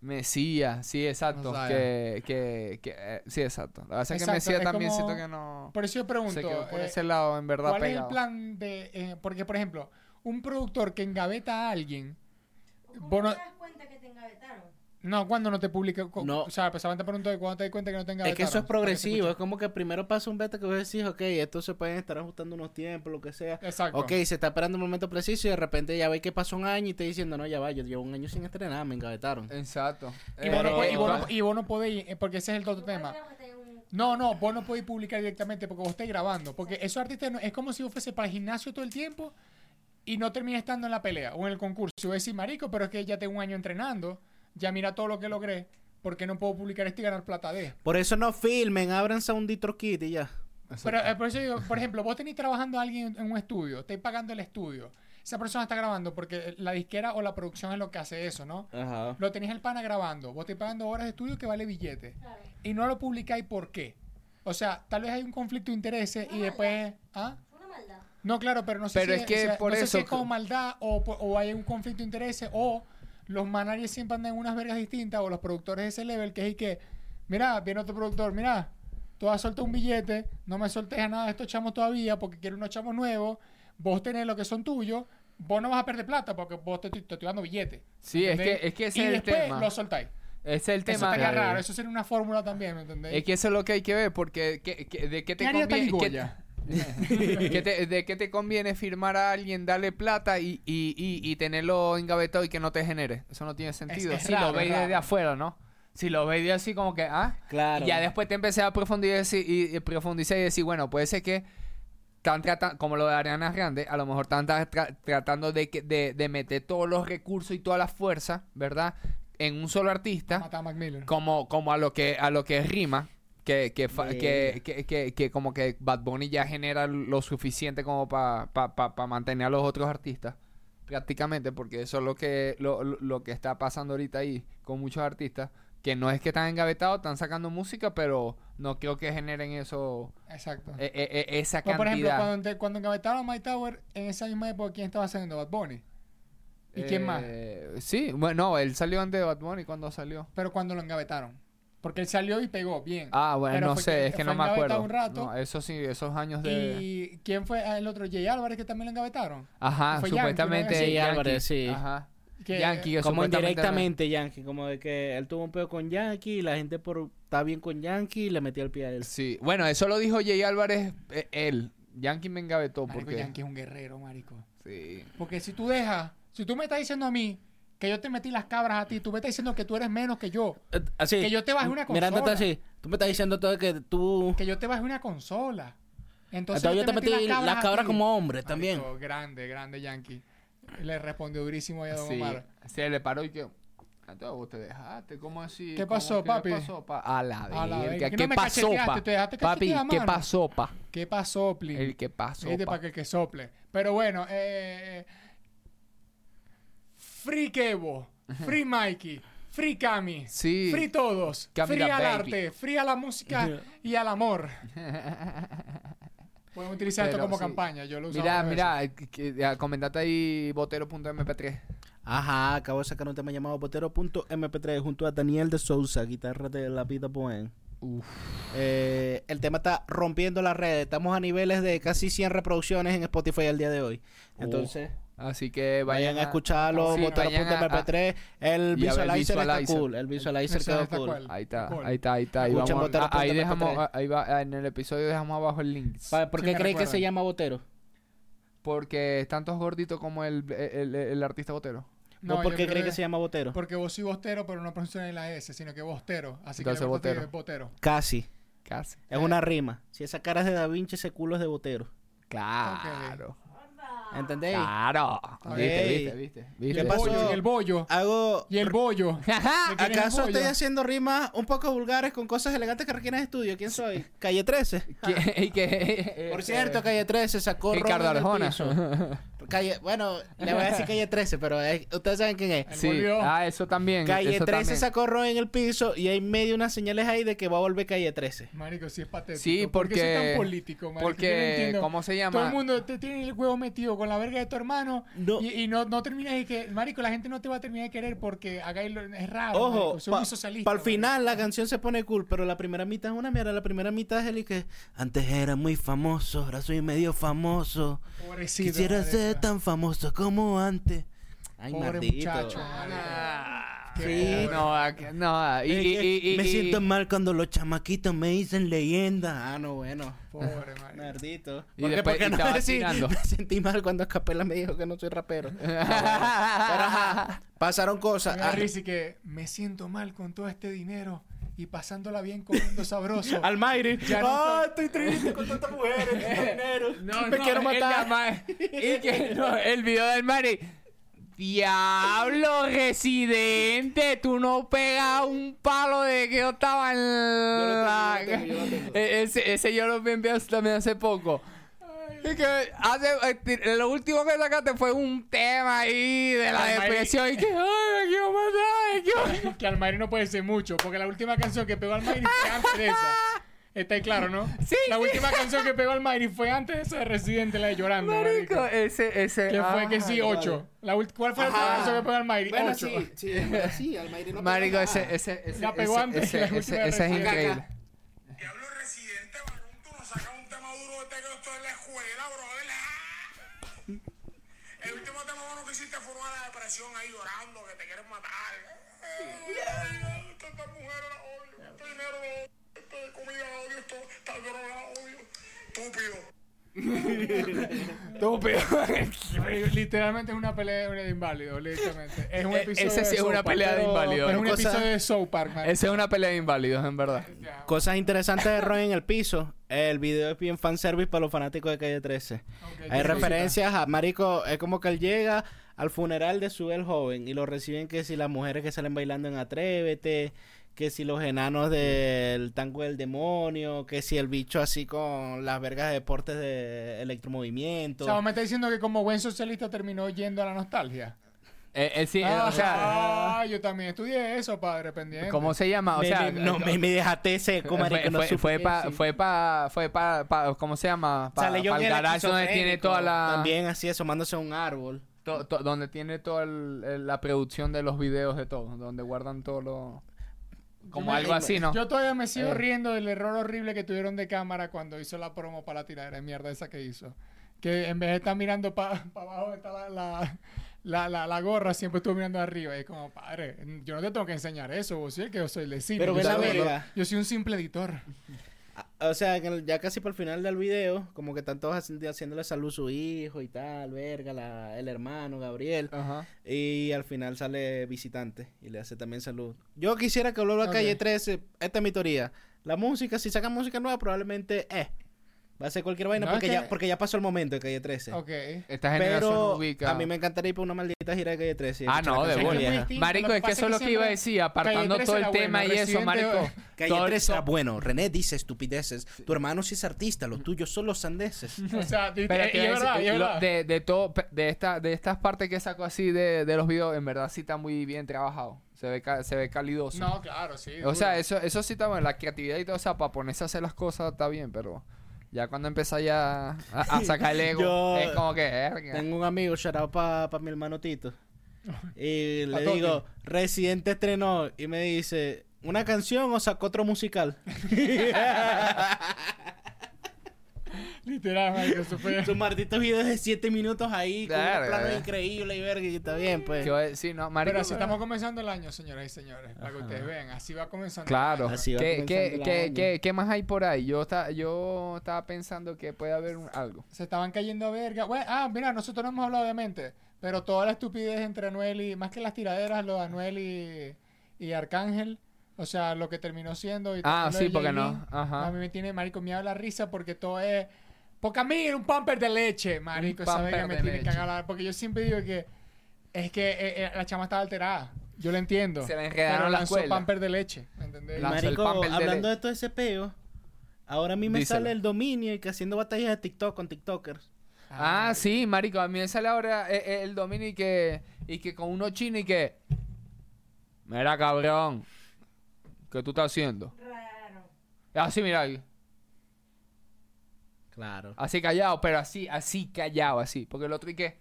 Mesías. Mesías, sí, exacto. Que, que, que, eh, sí, exacto. La verdad es que Mesías es también como- siento que no... Por eso yo pregunto. Se quedó por eh, ese lado, en verdad, ¿Cuál es el plan de.? eh, porque, por ejemplo, un productor que engaveta a alguien. ¿Cómo Vos no- te das cuenta que te engavetaron? No, cuando no te publica. No. O sea, pues te pregunto de cuando te das cuenta que no te Es que eso es progresivo, es como que primero pasa un beta que vos decís, ok, esto se pueden estar ajustando unos tiempos, lo que sea. Exacto. Ok, se está esperando el momento preciso y de repente ya veis que pasó un año y te diciendo, no, ya va, yo llevo un año sin estrenar, me engavetaron. Exacto. Y vos, no, y vos no- va- y vos no podéis, eh, porque ese es el otro tema. un- No, no, vos no podéis publicar directamente porque vos estáis grabando. Porque esos artistas no- es como si vos fuese para el gimnasio todo el tiempo y no termines estando en la pelea o en el concurso. Y vos decís, marico, pero es que ya tengo un año entrenando, ya mira todo lo que logré, ¿por qué no puedo publicar esto y ganar plata de? Por eso no filmen, abranse un Ditro Kit y ya. Pero eh, por eso digo, por ejemplo, vos tenés trabajando a alguien en, en un estudio, estáis pagando el estudio. Esa persona está grabando porque la disquera o la producción es lo que hace eso, ¿no? Ajá. Lo tenéis el pana grabando, vos estáis pagando horas de estudio que vale billete. Claro. Y no lo publicáis, ¿por qué? O sea, tal vez hay un conflicto de intereses y después... ¿Ah? Fue una maldad. No, claro, pero no sé Pero si es que por no sé eso si es como maldad o, o hay un conflicto de intereses o los managers siempre andan en unas vergas distintas o los productores de ese level que es y que, mira, viene otro productor, mira, tú has soltado un billete, no me soltes a nada de estos chamos todavía porque quiero unos chamos nuevos, vos tenés lo que son tuyos, vos no vas a perder plata porque vos te, te estoy dando billete. Sí, es ¿entendés? que, es que ese y es el después tema. lo soltáis. Ese es el Eso tema. estaría de- raro, eso sería una fórmula también, ¿me entendéis? Es que eso es lo que hay que ver, porque que- que- de qué te ¿Qué conviene. ¿De qué te conviene firmar a alguien, darle plata y, y, y, y tenerlo engavetado y que no te genere? Eso no tiene sentido. es si raro, lo veis es desde afuera, ¿no? Si lo veis así como que, ah, Claro. y ya después te empecé a profundizar y, y profundizar y decir, bueno, puede ser que están tratando, como lo de Ariana Grande, a lo mejor están tra- tra- tratando de, que- de, de meter todos los recursos y toda la fuerza, ¿verdad? En un solo artista Mata a Mac Miller. como, como a lo que a lo que rima que que, fa- que, que, que, que como que Bad Bunny ya genera lo suficiente como para pa, pa- pa mantener a los otros artistas prácticamente porque eso es lo que lo, lo- que está pasando ahorita ahí con muchos artistas que no es que están engavetados están sacando música pero no creo que generen eso Exacto. eh, eh, eh, esa Pues, por ejemplo, cantidad cuando, te- cuando engavetaron a My Tower, en esa misma época, ¿quién estaba haciendo? Bad Bunny. ¿Y quién más? Eh, sí bueno no, él salió antes de Bad Bunny cuando salió Pero cuando lo engavetaron. Porque él salió y pegó bien. ah bueno Pero no sé que- es que fue no me acuerdo un rato. No, eso sí esos años de ¿Y quién fue el otro? Jay Álvarez, que también lo engavetaron. Ajá, Fue Yankee, supuestamente ¿no? Yankee. Álvarez, sí. Ajá. Que- Yankee, que Como supuestamente- indirectamente Yankee, como de que él tuvo un pedo con Yankee y la gente por está bien con Yankee y le metió el pie a él. Sí, bueno, eso lo dijo Jay Álvarez, eh, él. Yankee me engavetó Marico, porque... Yankee es un guerrero, marico. Sí. Porque si tú dejas, si tú me estás diciendo a mí que yo te metí las cabras a ti, tú me estás diciendo que tú eres menos que yo. Eh, Así. Que yo te bajé una Mirándote consola. así. Tú me estás diciendo todo que tú. Que yo te bajé una consola. Entonces, Entonces yo te metí las cabras como hombre también. Marico, Grande, grande Yankee. Le respondió durísimo ahí a Don Sí, Omar. se le paró y que... Entonces vos te dejaste, ¿cómo así? ¿Qué ¿Cómo pasó, papi? ¿Qué pasó, pa? A la verga, ¿Qué no pasó, pa? te dejaste Papi, ¿qué pasó, pa? ¿Qué pasó, Plin? El que pasó, Este pa. para que, que sople. Pero bueno, eh, Free Kevo, Free Mikey, Free Cami, Sí. Free todos, Cami Free al baby. arte, Free a la música y al amor. Podemos utilizar esto como sí. campaña. Yo lo uso Mira, mira, comentate ahí botero.mp3. Ajá, acabo de sacar un tema llamado Botero.mp3 junto a Daniel de Sousa, guitarra de La Vida Poen. Uf. Eh, el tema está rompiendo las redes. Estamos a niveles de casi 100 reproducciones en Spotify al día de hoy. Entonces, Así que vayan, vayan, a escucharlo. sí, a- Botero.mp3. El visualizer, Visualizer. está cool. El visualizer quedó está cool. Ahí está, Cool. ahí está, ahí está. Ahí, vamos- Botero ah, ahí dejamos, MP3. ah, ahí va, en el episodio dejamos abajo el link. ¿Por Sí, qué me cree que se llama Botero? Porque tantos gorditos como el, el, el artista botero. No, ¿Vos por qué creo cree que se llama Botero? Porque vos sí bostero, pero no pronuncian la S, sino que bostero. Así Entonces, que le gusta botero. botero. Casi. Casi. Es una rima. Si esa cara es de Da Vinci, ese culo es de Botero. Claro. Hola. ¿Entendéis? Claro. Viste, viste, viste. ¿Qué Y viste. el pasó? bollo, y el bollo. Hago... Y el bollo. ¿Le tienes ¿Acaso el bollo? estoy haciendo rimas un poco vulgares con cosas elegantes que requieren estudio? ¿Quién soy? Calle 13. ¿Qué- y que- Por cierto, Calle 13 sacó Ricardo Arjona. Calle, bueno, le voy a decir Calle 13, pero es- ustedes saben quién es. Sí, ah, eso también. Calle eso 13 también. sacó ron en el piso y hay medio unas señales ahí de que va a volver Calle 13. Marico, sí es patético. Sí, ¿Por qué porque- soy tan político, marico? Yo no Porque, entiendo. ¿cómo se Todo llama? el mundo te tiene el huevo metido con la verga de tu hermano No. y, y no, no terminas de que, marico, la gente no te va a terminar de querer porque lo- es raro, Ojo, soy para muy socialista. el marico. final la canción se pone cool, pero la primera mitad es una mierda. La primera mitad es el y que antes era muy famoso, ahora soy medio famoso. Pobrecito, Quisiera marico. Tan famoso como antes. Ay, Pobre maldito. muchacho, Ah, Qué Sí. No, aquí- no, y, y- y- y- me siento mal cuando los chamaquitos me dicen leyenda. Ah, no, bueno. Pobre. Maldito. Y ¿Por qué? después- Porque no decir, tirando. me sentí mal cuando Escapela me dijo que no soy rapero. Pero ajá, pasaron cosas. Me Ah, que me siento mal con todo este dinero y pasándola bien comiendo sabroso. Almighty. Ya no Ah, estoy triste con tantas mujeres, dinero. No, me no, quiero el matar. de Ma- y que no, el video del Mari. Diablo, residente, tú no pegas un palo de que yo estaba en la... Yo lo tengo, yo lo tengo. E- Ese, ese yo lo envié también hace poco. Y que hace, eh, lo último que sacaste fue un tema ahí de la Ay, Mari. depresión y que, ay, me quiero matar, me quiero que Almighty no puede ser mucho, porque la última canción que pegó Almighty fue antes de esa. Está ahí claro, ¿no? Sí, La sí. última canción que pegó Almighty fue antes de esa de Residente, la de Llorando. Marico, marico. ese, ese. Que fue que ah, sí, 8. ¿Cuál fue la última canción que pegó Almighty? Bueno, 8. sí, sí, sí, Almighty no Marico, ese, ese, ese, La pegó ese, antes ese, que la ese, ese es increíble. Que yo estoy en la escuela, brother. Ah. El último tema bueno que hiciste fue una de la depresión ahí llorando, que te quieren matar. Tantas mujeres las odio, este dinero odio, de comida la odio, esta droga la odio. Estúpido. Marico, Literalmente es una pelea de inválidos, literalmente. Es un episodio ese sí de es una pelea de inválidos. Es un Cosa- episodio de South Park, man. Esa es una pelea de inválidos, en verdad. Cosas interesantes de Ron en el piso. El video es bien fanservice para los fanáticos de Calle 13. Ok, Hay referencias a Marico, es como que él llega al funeral de su el joven y lo reciben que si las mujeres que salen bailando en Atrévete, que si los enanos del tango del demonio, que si el bicho así con las vergas de deportes de O electromovimiento. sea, vos me está diciendo que como buen socialista terminó yendo a la nostalgia. Eh, eh, sí, eh, Ah, o sea, ah, yo también estudié eso, padre, pendiente. ¿cómo se llama? O me, sea, me- no, me, me dejaste seco, marico. fue, no fue, fue pa, fue pa, fue pa, pa- ¿cómo se llama? Pa, el garage donde tiene toda la, También así asomándose a un árbol. to- to- donde tiene toda el- el- la producción de los videos de todo, donde guardan todo lo, como me- algo así, ¿no? Yo todavía me sigo Eh. riendo del error horrible que tuvieron de cámara cuando hizo la promo para la tiradera de mierda esa que hizo. Que en vez de estar mirando para abajo donde está la, la, la, la- la gorra, siempre estuvo mirando arriba. Y es como, padre, yo no te tengo que enseñar eso, vos sí el que yo soy el de cine. Pero yo, ve la soy- verga. yo soy un simple editor. O sea, ya casi por el final del video, como que están todos haciendo- haciéndole salud a su hijo y tal, verga, la- el hermano, Gabriel. Ajá. Y al final sale visitante y le hace también salud. Yo quisiera que vuelva a. Calle 13. Esta es mi teoría. La música, si sacan música nueva, probablemente eh, va a ser cualquier vaina No, porque, es que- ya, porque ya pasó el momento de Calle 13. Ok. Esta generación Pero ubica. a mí me encantaría ir por una maldita gira de Calle 13. y Ah, no, de bola. Marico, es que eso es lo que iba a decir, apartando Calle 13 todo el tema bueno, y eso, marico. Calle todo- 13 era bueno. René dice estupideces. Tu hermano sí es artista, los tuyos son los sandeses. O sea, Pero es verdad, es verdad. de, de todo, pe- de esta, de estas partes que sacó así de, de los videos, en verdad sí está muy bien trabajado. Se ve, se ve calidoso. No, claro, sí. o sea, eso, eso sí está bueno. La creatividad y todo, o sea, para ponerse a hacer las cosas está bien, pero ya cuando empieza ya a, a sacar el ego, Yo es como que. Tengo un amigo, shout out para mi hermano Tito. Y le digo, Residente estrenó. Y me dice, ¿una canción o sacó otro musical? Literal, marico, eso fue... Sus malditos videos de 7 minutos ahí, con Verga, un plano increíble y verga, y está bien, pues. Que sí, no, marico, Pero así estamos comenzando el año, señoras y señores. Para que ustedes vean, así va comenzando. Claro. Así va ¿Qué, comenzando qué, el qué, año. qué, qué más hay por ahí? Yo, está, yo estaba pensando que puede haber un- algo. Se estaban cayendo a verga. Bueno, ah, mira, nosotros no hemos hablado de mente. Pero toda la estupidez entre Anuel y... Más que las tiraderas, lo de Anuel y, y Arcángel. O sea, lo que terminó siendo... Y Ah, sí, porque no. Ajá. A mí me tiene, marico, me da la risa porque todo es... Porque a mí era un pamper de leche, marico. Un Esa verga pamper me de tiene que cagar. Porque yo siempre digo que es que eh, eh, la chama estaba alterada. Yo lo entiendo. Se le enredaron pero la lanzó escuela. pamper de leche. ¿Me entendés? La- Lanzó el Marico, de hablando le- de todo ese peo, ahora a mí me Díselo. sale el dominio y que haciendo batallas de TikTok con TikTokers. Ah, sí, marico, a mí me sale ahora eh, eh, el dominio y que, y que con uno chino y que... Mira, cabrón, ¿qué tú estás haciendo? Raro. Así, mira, ahí, Claro. así callado, pero así, así callado, así. Porque el otro y que...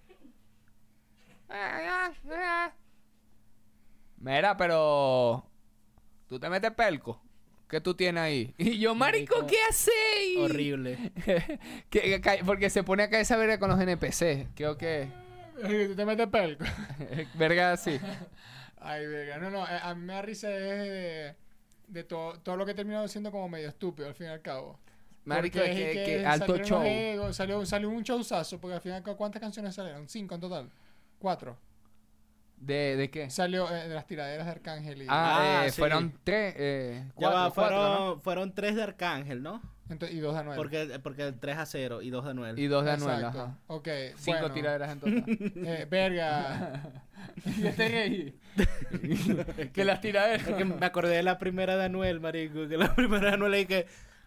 Mira, pero... ¿Tú te metes pelco? ¿Qué tú tienes ahí? Y yo, marico, Marico, ¿qué hacéis? Horrible. que, que- porque se pone a caer esa verga con los NPC. Creo que... ¿Tú te metes pelco? verga así. Ay, verga. No, no. eh, A mí me da risa es de, de todo, todo lo que he terminado siendo como medio estúpido, al fin y al cabo. Marico, es que, alto show. salió, salió un showzazo, porque al final, ¿cuántas canciones salieron? Cinco en total. Cuatro. ¿De, de qué? Salió eh, de las tiraderas de Arcángel y, Ah, Ah, eh, sí. fueron tres, eh, Ya cuatro, va, cuatro, fueron, ¿no? fueron tres de Arcángel, ¿no? ento- y dos de Anuel. Porque, porque 3 a 0 y 2 de Anuel. Y dos de Anuel, Exacto. ajá. Ok, Cinco bueno, tiraderas en total. eh, verga. y este gay. que las tiraderas. Es que me acordé de la primera de Anuel, marico. Que la primera de Anuel es que...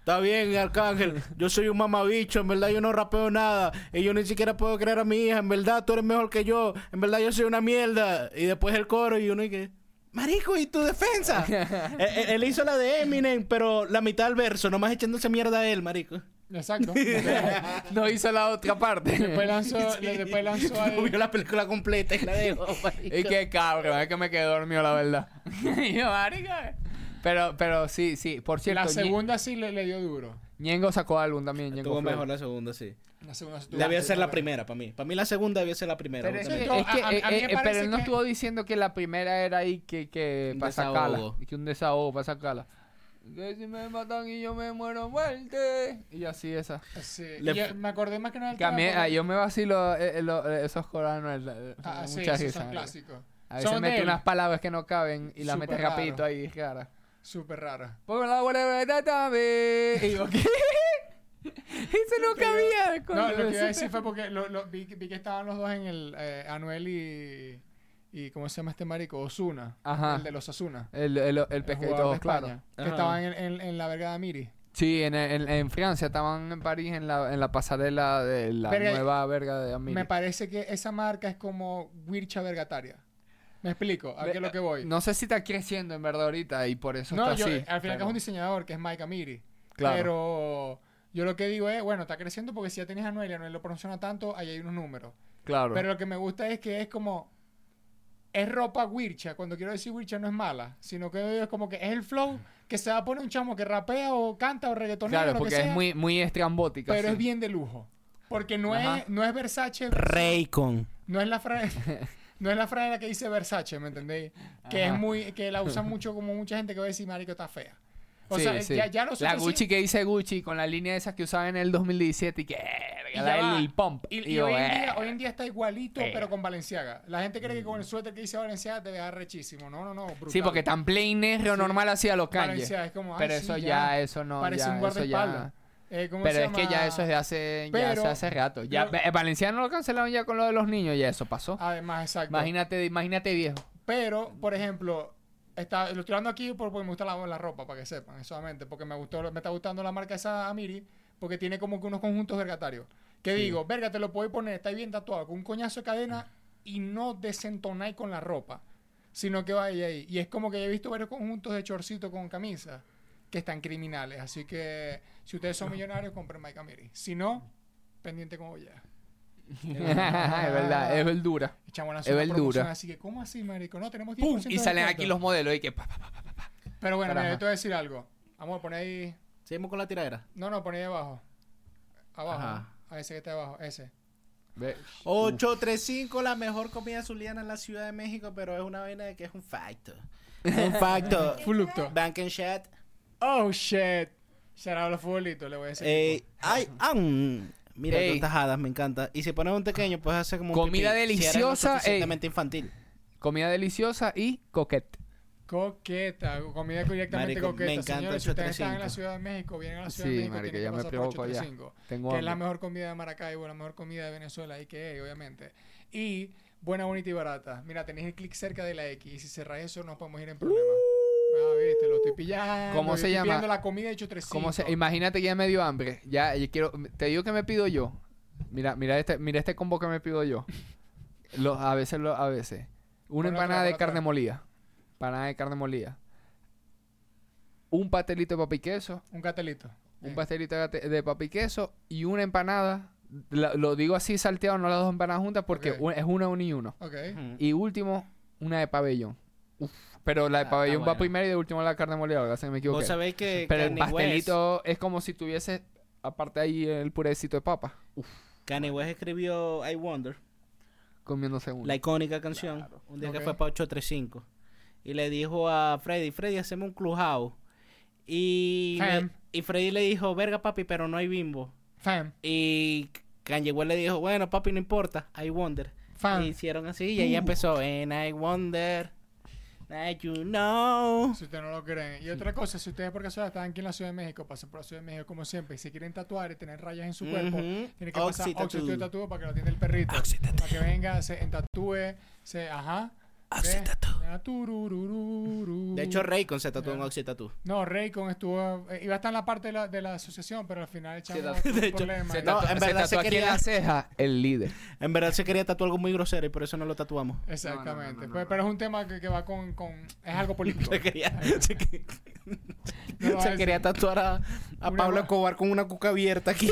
Está bien, Arcángel. Yo soy un mamabicho. En verdad yo no rapeo nada. Y yo ni siquiera puedo creer a mi hija. En verdad tú eres mejor que yo. En verdad yo soy una mierda. Y después el coro y uno y que... Marico, ¿y tu defensa? él, él- él hizo la de Eminem, pero la mitad del verso. Nomás echándose mierda a él, marico. Exacto. no hizo la otra parte. después lanzó, le- después lanzó No ahí. vio la película completa y la dejó, marico. y qué cabrón, es que me quedé dormido, la verdad. y yo, marica. Pero, pero sí, sí. Por cierto, La Ñe- segunda sí le, le dio duro. Ñengo sacó álbum también. Ñengo Flow. mejor la segunda, sí. La segunda tuvo- Debía ser la primera para mí. Para mí la segunda debía ser la primera. Pero es que, a- a- eh, a mí me eh, pero él no que- estuvo diciendo que la primera era ahí que, que Un para sacarla. que un desahogo para sacarla. Que si me matan y yo me muero muerte. Y así esa. Sí. Le- Y, me acordé más que nada Que a mí, ah, yo me vacilo eh, eh, lo- esos coranos. eh, Ah, sí, esos son clásicos. A veces mete unas palabras que no caben y las mete rapidito ahí, cara. Súper rara. Por la buena Y yo, ¿qué? Eso no cabía. con No, lo que iba a decir fue porque lo, lo- vi, que- vi que estaban los dos en el eh, Anuel y, y. ¿Cómo se llama este marico? Osuna. Ajá. El de los Osuna. El, el, el El pescadito, de claro. España. Que estaban en, en, en la verga de Amiri. Sí, en, en, en Francia, estaban en París en la, en la pasarela de la nueva verga de Amiri. Me parece que esa marca es como Wircha Vergataria. ¿Me explico? ¿A qué es lo que voy? No sé si está creciendo en verdad ahorita y por eso No, está yo, así. al final que es un diseñador que es Mike Amiri. Claro. Pero yo lo que digo es, bueno, está creciendo porque si ya tienes a Anuel y Anuel lo promociona tanto, ahí hay unos números. Claro. Pero lo que me gusta es que es como. Es ropa wircha. Cuando quiero decir wircha no es mala, sino que es como que es el flow que se va a poner un chamo que rapea o canta o reggaetonero, claro, lo que porque sea, es muy, muy estrambótica. pero sí. es bien de lujo. Porque no Ajá. es, no es Versace, Raycon. no es la frase. No es la frase que dice Versace, ¿me entendéis? Que Ajá. es muy, que la usa mucho como mucha gente que va a decir, marico, está fea. O Sí, sea, sí. ya, ya los La sí- Gucci que dice Gucci con la línea esa que usaba en el 2017 y que Y la del pump. Y, Y hoy, en día, hoy en día está igualito, eh. pero con Valenciaga. La gente cree que con el suéter que dice Valenciaga te deja rechísimo. No, no, no. Brutal. Sí, porque tan plain negro normal hacía los Kanye. Valenciaga es como, ay, Pero eso ya, eso no, Parece ya, un guardaespaldas. Ya. Eh, ¿cómo Pero se es que ya eso es de hace, ya Pero- hace, hace rato. Ya, lo- eh, Valenciano lo cancelaron ya con lo de los niños, ya eso pasó. Además, exacto. Imagínate, imagínate viejo. Pero, por ejemplo, está, lo estoy dando aquí por- porque me gusta la, la ropa, para que sepan, solamente. Porque me gustó, me está gustando la marca esa Amiri, porque tiene como que unos conjuntos vergatarios. Que digo, verga, te lo puedo poner, está bien tatuado, con un coñazo de cadena y no desentonáis con la ropa, sino que vaya ahí. Y es como que he visto varios conjuntos de chorcito con camisa que están criminales. Así que si ustedes son millonarios, compren Mike Amiri. Si no, pendiente como ya. es verdad, es verdura. Echamos una Es verdura. así que, ¿cómo así, marico? No, tenemos 10% ¡Pum! de Y salen descuento. aquí los modelos y que pa, pa, pa, pa, pa. Pero bueno, mira, ajá. yo te voy a decir algo. Vamos a poner ahí. Seguimos con la tiradera. No, no, poner ahí abajo. Abajo. Ajá. A ese que está abajo, ese. Ve. 835, la mejor comida zuliana en la Ciudad de México, pero es una vaina de que es un facto. Es un facto. Flucto. Bank and chat. Oh, shit. A los futbolitos, le voy a decir. Eh, ay, ah, mm, mira, Ey. me encanta. Y si pones un pequeño, puedes hacer como un Comida pipí, si eres lo deliciosa, ey. suficientemente infantil. Comida deliciosa y coquete. Coqueta, comida directamente Marico, me coqueta. encanta Señores, el si ustedes están en la 835. Ciudad de México, vienen a la Ciudad Sí, de México, marico, tienen ya que me pasar por provoco ya. 835, Tengo que es la mejor comida de Maracaibo, la mejor comida de Venezuela, y que obviamente. Y buena, bonita y barata. Mira, tenéis el clic cerca de la X, y si cerráis eso, no podemos ir en problemas. Ah, viste, lo estoy pillando. ¿Cómo se estoy llama? pillando la comida de 835. ¿Cómo se, imagínate que ya me dio hambre. Ya, yo quiero, te digo que me pido yo. Mira, mira este, mira este combo que me pido yo. Los, a veces, lo- a veces. Una empanada de carne molida. Empanada de carne molida. Un pastelito de papi queso. Un catelito. Un Eh, pastelito de, papi queso y una empanada. La- lo digo así salteado, no las dos empanadas juntas porque un- es una, una y uno. Ok. Ujú. Y último, una de pabellón. Uf, pero la de Ah, pabellón va primero y de último la carne molida. Ahora se me equivoqué. Vos sabéis que Pero el Kanye West- pastelito es como si tuviese, aparte ahí, el purecito de papa. Kanye West escribió I Wonder, Comiéndose uno. la icónica canción, un día Ok. que fue para 835. Y le dijo a Freddy, Freddy, hacemos un clubhouse. Y, le- Fam. y Freddy le dijo, verga papi, pero no hay bimbo. Fam. Y Kanye West le dijo, bueno papi, no importa, I Wonder. Fam. Y hicieron así y ahí Uh. empezó, and I wonder, that you know. Si ustedes no lo creen. Y otra cosa, si ustedes por casualidad están aquí en la Ciudad de México, pasen por la Ciudad de México como siempre, y si quieren tatuar y tener rayas en su cuerpo, Ujú. tienen que pasar Oxy Tattoo Tattoo para que lo atienda el perrito. Para que venga, se entatúe, se, ajá. Tururururu. De hecho, Raycon se tatuó en Tattoo. No, Raycon estuvo, eh, iba a estar en la parte de la, de la asociación, pero al final echamos de hecho, problema. Se y- No, tatu- en verdad se tatuó aquí en quería- la ceja el líder. En verdad se quería tatuar algo muy grosero y por eso no lo tatuamos. Exactamente. No, no, no, no, Pues, no. pero es un tema que, que va con, con... Es algo político. Se quería, se, que- No lo vas a se decir. quería tatuar a, a Una Pablo Escobar con una cuca abierta aquí.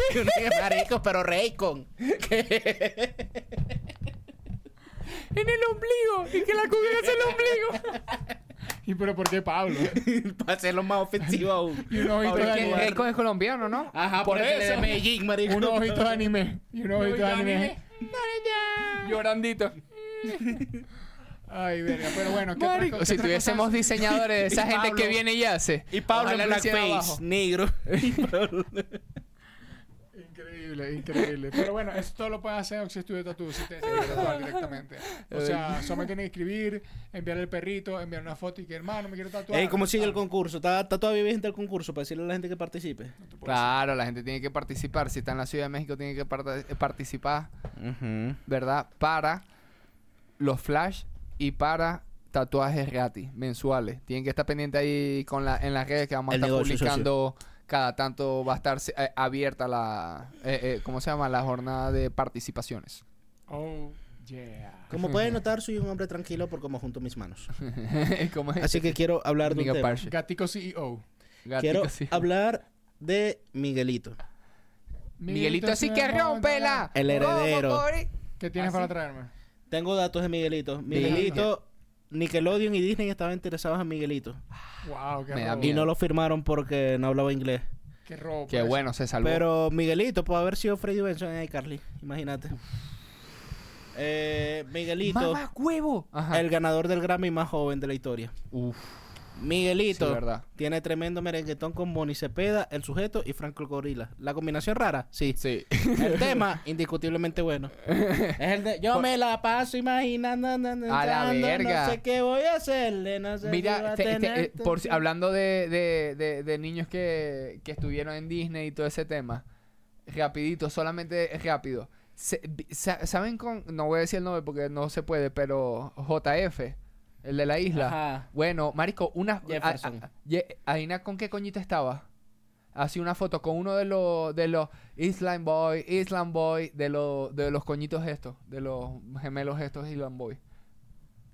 Marico, pero Raycon. En el ombligo. Y que la cubierta es el ombligo. ¿Y pero por qué Pablo? Para hacerlo más ofensivo aún. Y un ojito Pablo de anime. Es colombiano, ¿no? Ajá, Por por, eso. de Medellín, marico. Un ojito de anime. Y un ojito de anime. Llorandito. Ay, verga. Pero bueno, ¿qué Marico, si tuviésemos cosas? diseñadores de esa gente Pablo. que viene y hace. Y Pablo en blackface, abajo. negro. Increíble, increíble. Pero bueno, eso todo lo pueden hacer en Oxy Studio Tattoo si ustedes quieren tatuar directamente. O sea, solamente tienen que escribir, enviar el perrito, enviar una foto y que hermano me quiero tatuar. Ey, ¿cómo sigue el concurso? ¿Está, está todavía vigente el concurso para decirle a la gente que participe? Claro, la gente tiene que participar. Si está en la Ciudad de México, tiene que parta- participar, ¿verdad? Para los flash y para tatuajes gratis, mensuales. Tienen que estar pendientes ahí con la, en las redes que vamos a El estar negocio, publicando. Cada tanto va a estar eh, abierta la, eh, eh, ¿cómo se llama? La jornada de participaciones. Oh, yeah. Como pueden notar, soy un hombre tranquilo por cómo junto mis manos. ¿Cómo es? Así que quiero hablar de un tema. Parche. Gatico CEO. Gatito, Quiero sí. hablar de Miguelito. Miguelito, así que rompela. El heredero. ¿Qué tienes ¿Ah, para sí? traerme? Tengo datos de Miguelito. Miguelito, Nickelodeon y Disney estaban interesados en Miguelito. Wow, qué Me da robo. Y miedo. no lo firmaron porque no hablaba inglés. Qué robo. Qué pues. bueno, se salvó. Pero Miguelito puede haber sido Freddy Benson en iCarly. Imagínate. Eh, Miguelito, ¡Mamá huevo! Ajá. el ganador del Grammy más joven de la historia. Uf, Miguelito sí, verdad. tiene tremendo merenguetón con Bonnie Cepeda, el sujeto y Franco Gorila. ¿La combinación rara? Sí. Sí. El tema, indiscutiblemente bueno. Es el de yo me la paso imaginando, na, na, A la verga. No sé qué voy a hacerle, no sé Mira, a te- te- tener eh, por, hablando de, de- de- de niños que, que estuvieron en Disney y todo ese tema, rapidito, solamente rápido. Se- ¿Saben con, no voy a decir el nombre porque no se puede, pero JF, el de la isla? Ajá. Bueno, marico, una... Jefferson. con qué coñito estaba. Hacía una foto con uno de los de los Island Boy, Island Boy, de los de los coñitos estos, de los gemelos estos Island Boy.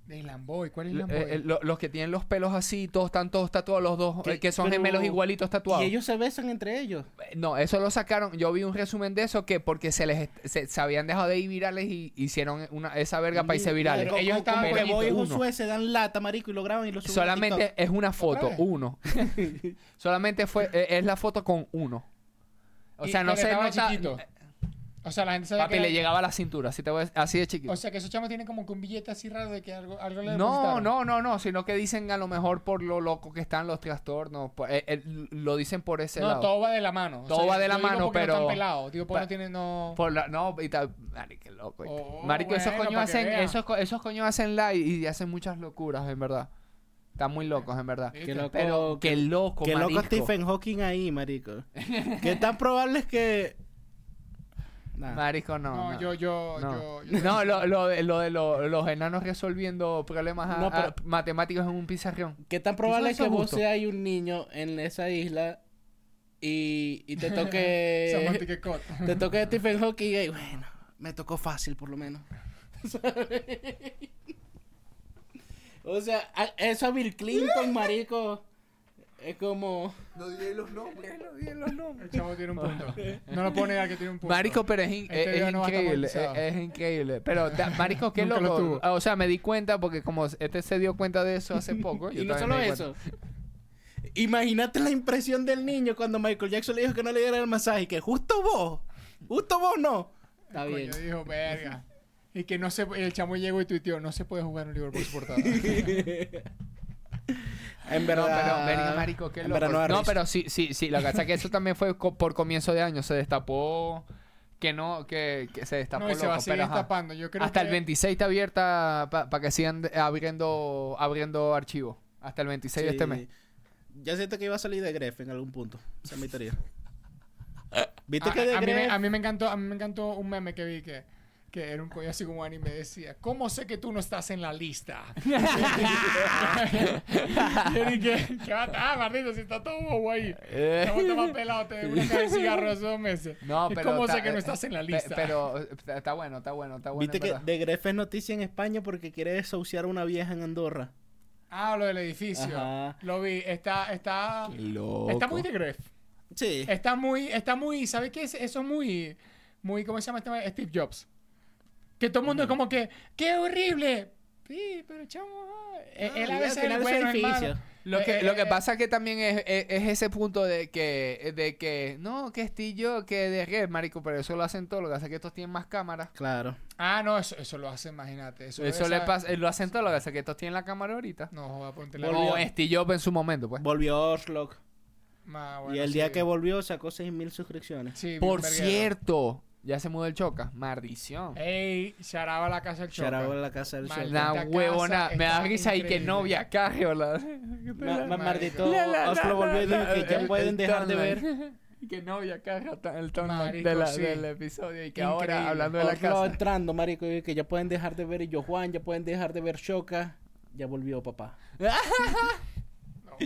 De Lamboy. ¿Cuál es L- Lamboy? eh, eh, lo- los que tienen los pelos así, todos están todos tatuados, los dos, eh, que son Pero- gemelos igualitos tatuados. Y ellos se besan entre ellos. No, eso lo sacaron. Yo vi un resumen de eso que porque se les se, se habían dejado de ir virales y hicieron una, esa verga para irse virales. Marico, Ellos estaban bonitos. Boy y Uno. Josué se dan lata, marico, y lo graban y lo suben Solamente es una foto, uno. Solamente fue eh, es la foto con uno. O sea, no pero se nota. chiquito. O sea, la gente sabe Papi que... le llegaba a la cintura, así, te voy a- así de chiquito. O sea, que esos chamos tienen como que un billete así raro de que algo, algo le No, no, no, no, sino que dicen a lo mejor por lo loco que están los trastornos, por- eh, eh, lo dicen por ese No, lado. todo va de la mano. O Todo sea, va de la digo mano, porque pero- No están pelados. Digo, porque Pa- no tienen... No... Por la, no, y tal, marico, qué loco. Oh, Marico, esos coños hacen, esos, co- esos coños hacen live y hacen muchas locuras, en verdad. Están muy locos, en verdad. Qué loco, Pero qué loco, qué loco. Stephen Hawking ahí, marico. ¿Qué tan probable es que... Nah. Marisco, no. No, no. yo, yo, No, yo, yo- No, lo, lo, de- lo de lo- los enanos resolviendo problemas a- No, pero- a- matemáticos en un pizarrón. ¿Qué tan probable es que vos seas un niño en esa isla y, y te toque... te toque Stephen Hawking y bueno, me tocó fácil por lo menos. o sea, eso a Bill Clinton, marico, es como... No diré los nombres, no diré los nombres. El chavo tiene un punto. No lo puedo negar que tiene un punto. Marico, pero es, in- Este es- es no a increíble, es, increíble. Pero, Marico, qué lo loco. tuvo. O sea, me di cuenta porque como este se dio cuenta de eso hace poco. yo Y no solo eso. Imagínate la impresión del niño cuando Michael Jackson le dijo que no le diera el masaje y que justo vos, justo vos no. Está Coño, bien. dijo, verga. Y que no se... el chamo llegó y tuiteó, no se puede jugar un libro por su portada. En No, verdad. pero, verga, marico, qué en loco. verdad no No, pero sí, sí, sí. Lo que pasa es que eso también fue co- por comienzo de año. Se destapó que no, que, que se destapó no, y se va a loco. seguir Pero, ajá. destapando. Yo creo Hasta que... el 26 está abierta para que sigan abriendo, abriendo archivos. Hasta el 26 de este mes. Ya siento que iba a salir de Gref en algún punto. Esa es mi teoría. ¿Viste A, que de a mí me, Gref? a mí me encantó, a mí me encantó un meme que vi que, que era un coño así como anime decía, ¿cómo sé que tú no estás en la lista? Yo dije, ¿qué va a estar, maldito, si está todo bobo ahí? ¿Cómo te vas pelado? Te una caja de cigarro hace dos meses. No, ¿Y pero ¿Cómo sé que no eh, estás en la lista? Pero eh, está bueno, está bueno, está bueno. ¿Viste que de Gref es noticia en España porque quiere desahuciar a una vieja en Andorra? Ah, lo del edificio. Ajá. Lo vi. Está, está, está muy de gref. Sí. Está muy, está muy, ¿sabes qué? es? Eso es muy, muy, ¿cómo se llama este? Steve Jobs. Que todo el mundo es como que, ¡qué horrible! Sí, pero chamo, ah, él- a veces es bueno, malo. Lo Eh, que, eh, lo que eh, pasa que también es, es, es ese punto de que, de que, no, que estoy yo, que de red, marico, pero eso lo hacen todos, lo que es que estos tienen más cámaras. Claro. Ah, no, eso, eso lo hace, imagínate. Eso, Eso, le pasa, eh, lo hacen todos, lo que es que estos tienen la cámara ahorita. No, joda, ponte Volvió. O Steve Jobs en su momento, pues. Volvió Oslo. Ma, y el día que volvió sacó 6.000 suscripciones. Sí, Por verguero. cierto, ya se mudó el Choca. Maldición. Ey, charaba la casa del Choca. Charabo en la casa del show. Una huevona. Me da risa y que novia caje, ¿verdad? Ma- ma- maldito Oslo volvió y dijo que ya pueden el dejar de ver. Y que novia caja ta- el tono Marico, de la- sí. del episodio. Y que Increíble. ahora, hablando de la Oslo casa. entrando, marico, que ya pueden dejar de ver y yo Juan, ya pueden dejar de ver Shoka. Ya volvió papá. No.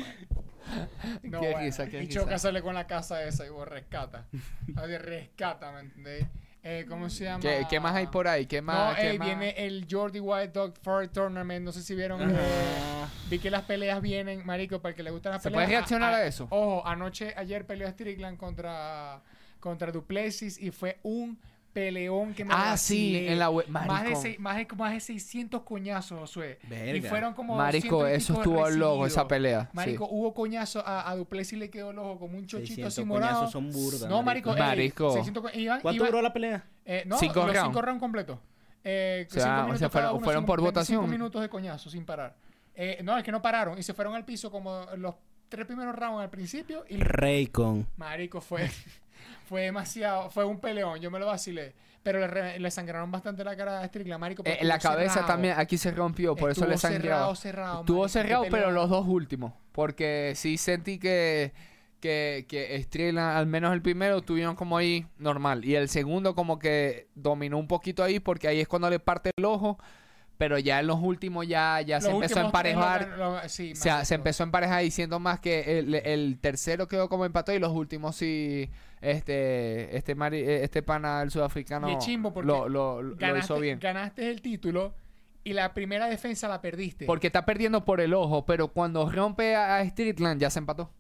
No, Qué bueno. risa, qué y risa. Choca sale con la casa esa y vos rescata. Rescata, ¿me entendéis? Eh, ¿Cómo se llama? ¿Qué, qué más hay por ahí? ¿Qué más? No, qué ey, más? viene el Jordi White Dog Fire Tournament. No sé si vieron. Eh, vi que las peleas vienen, marico, para el que le gustan las ¿Se peleas. puede reaccionar a eso? Ojo, anoche, ayer peleó Strickland contra, contra Duplessis y fue un peleón que me Ah, sí, en la web. Más de, seis- más, de, más de 600 coñazos, Josué. Y fueron como Marico, 200 y eso estuvo loco, esa pelea. Marico, sí. hubo coñazo a, a Duplessis le quedó el ojo como un chochito 600 así morado. coñazos son burda, No, marico, marico. ey, Marico. 600 co- iban- ¿Cuánto iban- duró la pelea? eh, no, Cinco los rounds. cinco rounds completos. Eh, O sea, cinco o minutos sea, fueron- por 25 votación. minutos de coñazo sin parar. Eh, no, es que no pararon y se fueron al piso como los tres primeros rounds al principio y Raycon. marico fue fue demasiado, fue un peleón, yo me lo vacilé, pero le, re- le sangraron bastante la cara a Strickland, marico. Eh, la estuvo cabeza cerrado. también aquí se rompió, por eso le Estuvo sangraba. cerrado, cerrado, Estuvo cerrado, pero los dos últimos. Porque sí sentí que, que, que Strickland, al menos el primero, tuvieron como ahí normal. Y el segundo como que dominó un poquito ahí, porque ahí es cuando le parte el ojo. Pero ya en los últimos ya, ya se empezó a emparejar. lo- lo- sí, Se, empezó a emparejar diciendo más que el, el tercero quedó como empató y los últimos sí, este, este, mari- eh, este pana, el sudafricano, Y chimbo porque lo, lo, ganaste, hizo bien. ganaste el título y la primera defensa la perdiste. Porque está perdiendo por el ojo, pero cuando rompe a, a Strickland ya se empató.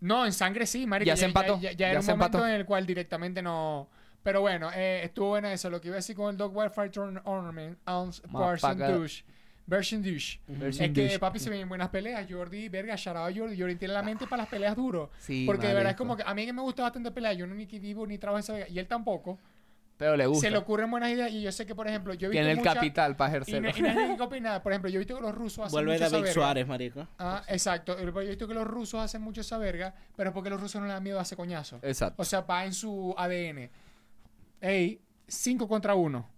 No, en sangre sí, marico. Ya se empató, Ya, ya ya era un momento en el cual directamente no... Pero bueno, eh, estuvo buena eso. Lo que iba a decir con el Dog Wildfire Turn Ornament, Ounce paga- Douche. Version Douche. Version Es que, douche. papi, se ven buenas peleas. Jordi, verga, a Jordi. Jordi tiene la mente para las peleas duro. Sí, Porque de verdad es como que a mí que me gusta bastante pelear. Yo no ni que vivo ni trabajo en esa verga. Y él tampoco. Pero le gusta. Se le ocurren buenas ideas. Y yo sé que, por ejemplo, yo he visto Tiene el mucha- capital para Y no, ejercerlo. y nadie que opina. Por ejemplo, yo he visto que los rusos hacen Vuelve mucho esa David verga. Suárez, marico. Ah, exacto. Yo he visto que los rusos hacen mucho esa verga, pero es porque los rusos no le dan miedo a hacer coñazo. Exacto. O sea, va en su ADN. Ey, 5 contra 1.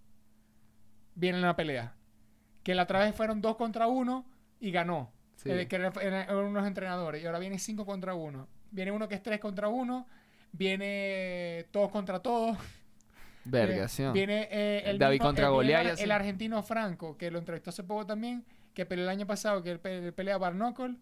Viene en la pelea. Que la otra vez fueron 2 contra 1 y ganó. Sí. eh, que eran, eran unos entrenadores, y ahora viene 5 contra 1. Viene uno que es 3 contra 1, viene todos contra todos. Verga, Eh. Viene eh, el, David mismo- contra viene Goliat y el, el argentino Franco, que lo entrevistó hace poco también, que peleó el año pasado, que él pelea Barnocle,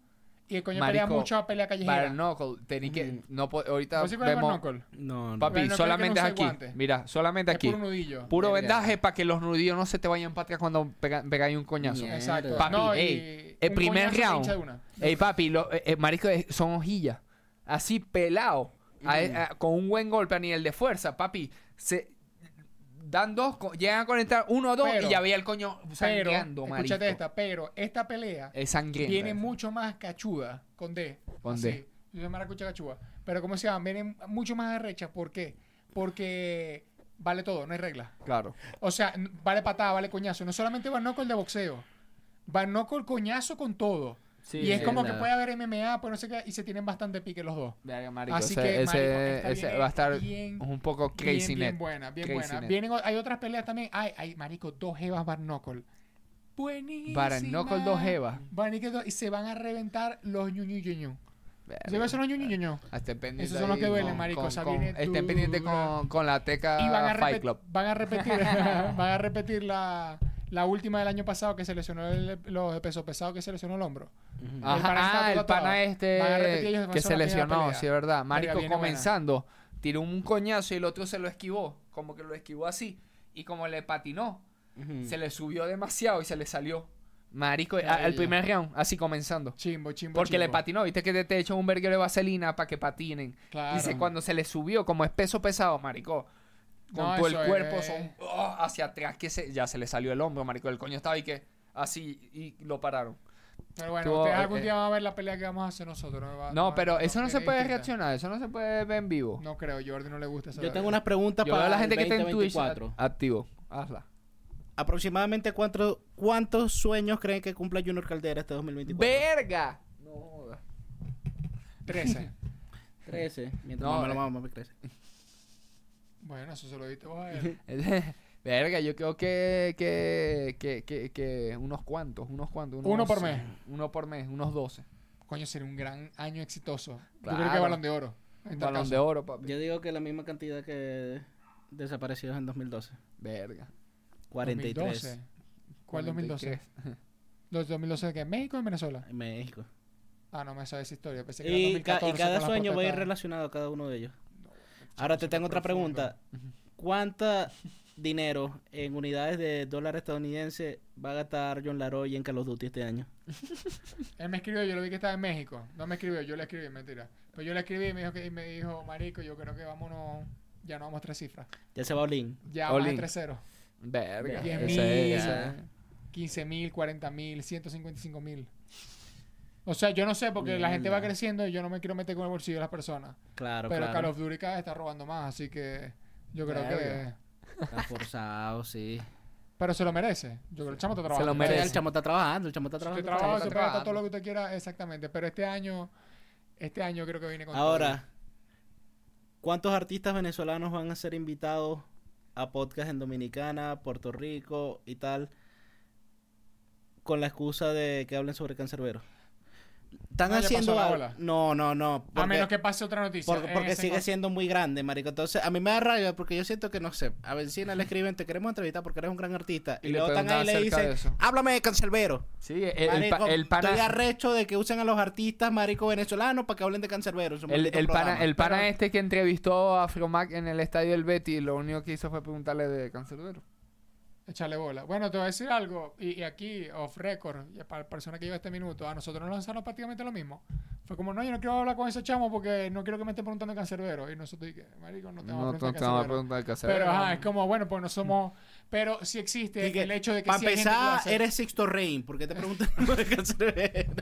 y el coño pelea Marico, mucho a pelea callejera. Bare knuckle, tení que. No, po- ahorita ¿Vos sabés cuál es vemos. No, no. Papi, Bare solamente es no aquí. guante. Mira, solamente Es aquí. puro nudillo. Puro Verga. vendaje para que los nudillos no se te vayan atrás cuando pega- pegáis un coñazo. Exacto. Papi, no, ey, el primer round. Ey, papi, lo, eh, eh, marico, eh, son hojillas. Así pelado. A- a- con un buen golpe a nivel de fuerza, papi. Se dan dos, llegan a conectar uno o dos Pero- y ya veía el coño Pero, sangrando, marico. escúchate esta, pero esta pelea Es sangrienta. viene mucho más cachuda, con D. Con así. D. Yo maracucha cachuda. Pero ¿cómo se llama? Vienen mucho más arrechas. ¿Por qué? Porque vale todo, no hay regla. Claro. O sea, vale patada, vale coñazo. No solamente va el de boxeo. Va el coñazo con todo. Sí, y es como que puede haber MMA, pues no sé qué, y se tienen bastante pique los dos. Verga, marico, Así ese, que, ese- marico, ese viene va a estar bien, un poco bien, crazy bien net. buena, bien Crazy buena. net. Vienen, hay otras peleas también. Hay, hay, marico, dos jevas Barnocle. Buenísima. Barnocle, dos dos- y se van a reventar los ñu ñu ñu ñu. Verga. ¿Sabes son los ñu ñu ñu ñu? Estén pendientes Esos son los que duelen, marico, con- o sea, con- estén pendientes con, con la teca Y van a, Fight Club. van a repetir, van a repetir la, la última del año pasado que se lesionó el, los de peso pesado que se lesionó el hombro. Ajá, El pana ah, el pana este que se lesionó, sí, es verdad. Marico buena. comenzando, tiró un coñazo y el otro se lo esquivó. Como que lo esquivó así. Y como le patinó, se le subió demasiado y se le salió. Marico, a- bella. primer round, así comenzando. Chimbo, chimbo, Porque le patinó, viste que te, te echan un verguero de vaselina para que patinen. Claro. Dice, cuando se le subió, como es peso pesado, marico, con No, todo el eso cuerpo es- son, oh, hacia atrás, que se, ya se le salió el hombro, marico. El coño estaba ahí que así y lo pararon. Pero bueno, Tuvo, ustedes eh, algún eh. día van a ver la pelea que vamos a hacer nosotros. No, Va- No, va- pero eso no se puede distinta. reaccionar, eso no se puede ver en vivo. No creo, Jordi no le gusta esa Yo tengo unas preguntas Yo para la gente que está en Twitch 2024. a- activo. Hazla. Aproximadamente cuánto, cuántos sueños creen que cumpla Junior Caldera este 2024. ¡Verga! No jodas. 13. 13. Mientras No, más me lo eh. mamo, más me crece. Bueno, eso se lo diste vos a él. Verga, yo creo que, que, que, que, que unos cuantos, unos cuantos. Unos, Uno por mes. Uno por mes, unos 12. Coño, sería un gran año exitoso. Yo Claro. creo que balón de oro. en tal Balón caso. de oro, papi. Yo digo que la misma cantidad que desaparecidos en 2012. Verga. 43 2012. ¿Cuál 2012? 43. ¿Los 2012 de qué? ¿México o en Venezuela? en México. Ah, no me sabes esa historia. Pensé que era Y, ca- 2014 y cada sueño va a ir relacionado a cada uno de ellos. Ahora te tengo otra pregunta. ¿Cuánta dinero en unidades de dólar estadounidense va a gastar John Laroy en Call of Duty este año? Él me escribió, yo lo vi que estaba en México. No me escribió, yo le escribí, mentira. Pero yo le escribí y me dijo, que, y me dijo marico, yo creo que vámonos, ya no vamos a tres cifras. Ya se va Olin. Ya vamos a in. tres ceros. Verga. Diez Ese mil, es- ya. 15 mil, 40 mil, 155 mil. O sea, yo no sé, porque la gente va creciendo y yo no me quiero meter con el bolsillo de las personas. Claro, pero claro. Call of Duty cada vez está robando más, así que yo creo que... Está forzado, sí. Pero se lo merece. Yo creo que el chamo está Se trabajando. lo Sí, merece. el chamo está trabajando, el chamo está trabajando. trabaja, está se trabajando. todo lo que usted quiera, exactamente. Pero este año, este año creo que viene con Ahora, ¿cuántos artistas venezolanos van a ser invitados a podcast en Dominicana, Puerto Rico y tal? Con la excusa de que hablen sobre cancerbero. Están ya haciendo pasó la algo. ola. No, no, no. todo. A porque- menos que pase otra noticia. Porque, porque sigue siendo muy grande, marico. Entonces, a mí me da rabia porque yo siento que, no sé, a Benzina le escriben, te queremos entrevistar porque eres un gran artista. Y, Y luego están ahí y le dicen, háblame de Cancerbero. Sí, el, el, Marico, pa- el pana. Estoy arrecho de que usen a los artistas, marico, venezolanos para que hablen de su El, el pana, el pana Pero- este que entrevistó a Fromac en el estadio del Betty, lo único que hizo fue preguntarle de cancerbero. Echarle bola. Bueno, te voy a decir algo. Y, y aquí, off record, para la persona que lleva este minuto, a nosotros nos lanzaron prácticamente lo mismo. Fue como, no, yo no quiero hablar con ese chamo porque no quiero que me estén preguntando de cancerbero. Y nosotros dije, marico, no te vamos a preguntar de cancerbero. preguntar de cancerbero. Pero ajá, es como, bueno, pues no somos. Pero sí existe Y que, el hecho de que Para sí empezar, hace. eres Sixto Rain. ¿Por qué te preguntan de Cancerbero?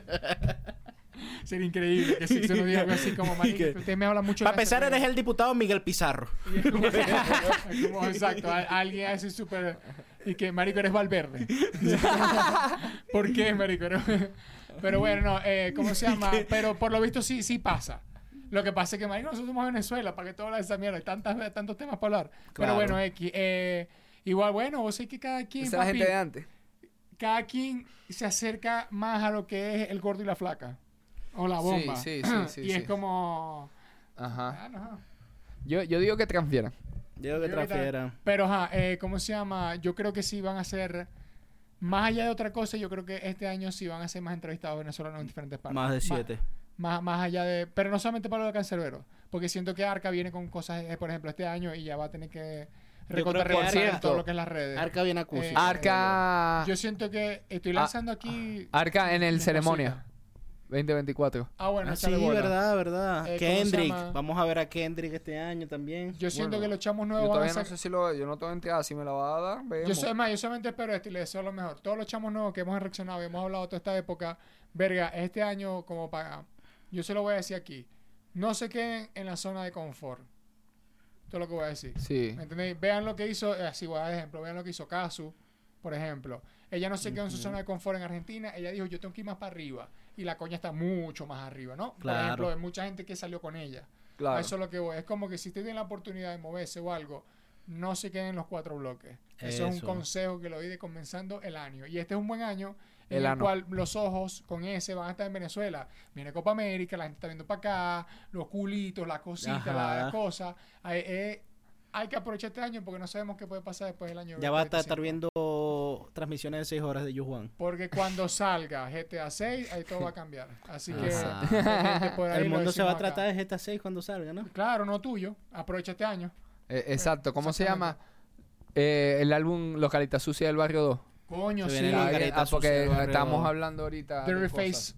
Sería increíble que se nos diga algo así como, marico, usted me habla mucho de Para empezar, cancerbero". eres el diputado Miguel Pizarro. Y es como, es como, exacto, alguien así súper. Y que, marico, eres Valverde. ¿Por qué, marico? Pero bueno, no, eh, ¿cómo se llama? Pero por lo visto sí, sí pasa. Lo que pasa es que, marico, nosotros somos Venezuela, ¿para que de esa mierda? Hay tantas, tantos temas para hablar. Claro. Pero bueno, X. eh, igual, bueno, vos sé que cada quien. Esa papi, gente de antes. cada quien se acerca más a lo que es el gordo y la flaca. O la bomba. Sí, sí, sí, sí, y sí. es como... Ajá. ah, no. Yo, yo digo que transfieran. Yo creo que. Pero, ajá, eh, ¿cómo se llama? Yo creo que sí van a ser... Más allá de otra cosa, yo creo que este año sí van a ser más entrevistados venezolanos en diferentes partes. Más de siete. Más, más allá de... Pero no solamente para lo de Cancerbero. Porque siento que Arca viene con cosas, eh, por ejemplo, este año y ya va a tener que Arca- todo lo que es las redes. Arca viene acústico. Eh, Arca. Yo siento que estoy lanzando aquí... Arca en el ceremonia. 2024. Ah, bueno, Ah, sí, verdad, verdad. Eh, ¿cómo se Kendrick. Vamos a ver a Kendrick este año también. Yo siento Bueno, que los chamos Yo nuevos van a todavía no sé si lo. Yo no tengo enterado si me la va a dar. Yo Vemos. soy más, yo solamente espero esto y le deseo lo mejor. Todos los chamos nuevos que hemos reaccionado y hemos hablado toda esta época, verga, este año como para... Yo se lo voy a decir aquí. No se queden en la zona de confort. Todo lo que voy a decir. Sí. ¿Me entendéis? Vean lo que hizo, eh, así voy a dar ejemplo, vean lo que hizo Kazu, por ejemplo. Ella no se quedó en su zona de confort en Argentina, ella dijo, yo tengo que ir más para arriba. Y la coña está mucho más arriba, ¿no? Por ejemplo, hay mucha gente que salió con ella. Claro. Eso es lo que voy. Es como que si usted tiene la oportunidad de moverse o algo, no se queden en los cuatro bloques. Eso, es un consejo que lo doy de comenzando el año. Y este es un buen año en El cual los ojos con ese van a estar en Venezuela. Viene Copa América, la gente está viendo para acá, los culitos, las cositas, las cosas. Hay, eh, hay que aprovechar este año porque no sabemos qué puede pasar después del año. Ya va a estar, 2025. estar viendo transmisiones de 6 horas de Yujuan. Porque cuando salga GTA 6, ahí todo va a cambiar. Así que por ahí, El mundo se va a acá. tratar de GTA 6 cuando salga, ¿no? Claro, no tuyo. Aprovecha este año. Eh, exacto. ¿Cómo se llama? Eh, el álbum Localita Sucia del Barrio 2. Coño, Se sí. Ah, ah, porque Sucia del Barrio estamos 2. hablando ahorita. The Reface.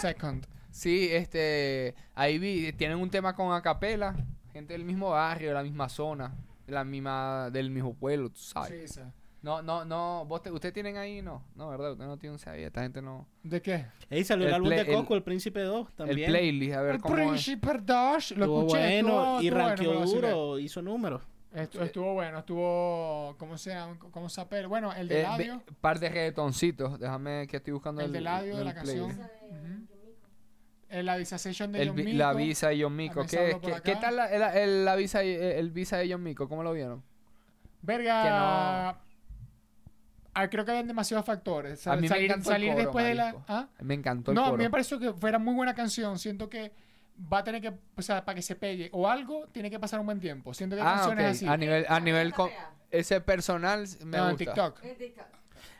Second. Sí, este. Ahí vi. Tienen un tema con Acapela. Gente del mismo barrio, de la misma zona. De la misma, del mismo pueblo, tú sabes. Sí, sí. No, no, no. ¿vos te- ¿Usted tienen ahí? No, no, ¿verdad? Usted no tiene un ahí. Esta gente no. ¿De qué? Ahí salió el, El álbum de Coco, el, Príncipe 2, también. El playlist, a ver El cómo. Príncipe Dash. Lo Estuvo escuché. bueno estuvo, y estuvo bueno, ranqueó duro, hizo números. Estu- estuvo bueno, estuvo. ¿Cómo se llama? ¿Cómo se apela? Bueno, el de Eh, labio. ve- par de reggaetoncitos. Déjame que estoy buscando El de labio de la playlist. canción. La Disascension de El, John Mico. la visa de John Mico. ¿Qué, qué, qué tal la, el, el- la visa, el visa de John Mico? ¿Cómo lo vieron? Verga. Ah, creo que habían demasiados factores. Sal- A mí me salir encantó el salir coro, después de la. marico. ¿Ah? Me encantó el No, a coro. mí me pareció que fuera muy buena canción. Siento que va a tener que, o sea, para que se pegue o algo, tiene que pasar un buen tiempo. Siento que Ah, canciones así. A nivel, a nivel con- ese personal me no, en gusta. TikTok. En TikTok.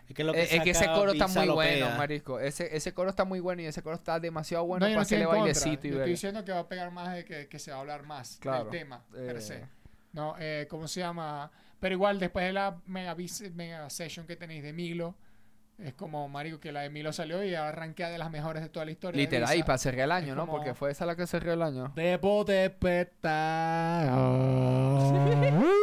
Es que, lo Eh, es que ese coro está muy bueno, pega. marisco. Ese, ese coro está muy bueno y ese coro está demasiado bueno no, para no hacerle contra. bailecito y Yo ver. estoy diciendo que va a pegar más de que, que se va a hablar más Claro. del tema, per Eh, se. No, eh, ¿cómo se llama? Pero igual, después de la mega, mega session que tenéis de Milo, es como, marico, que la de Milo salió y arranquea de las mejores de toda la historia. Literal, y para cerrar el año, es ¿no? como- Porque fue esa la que cerró el año. Debo despertar.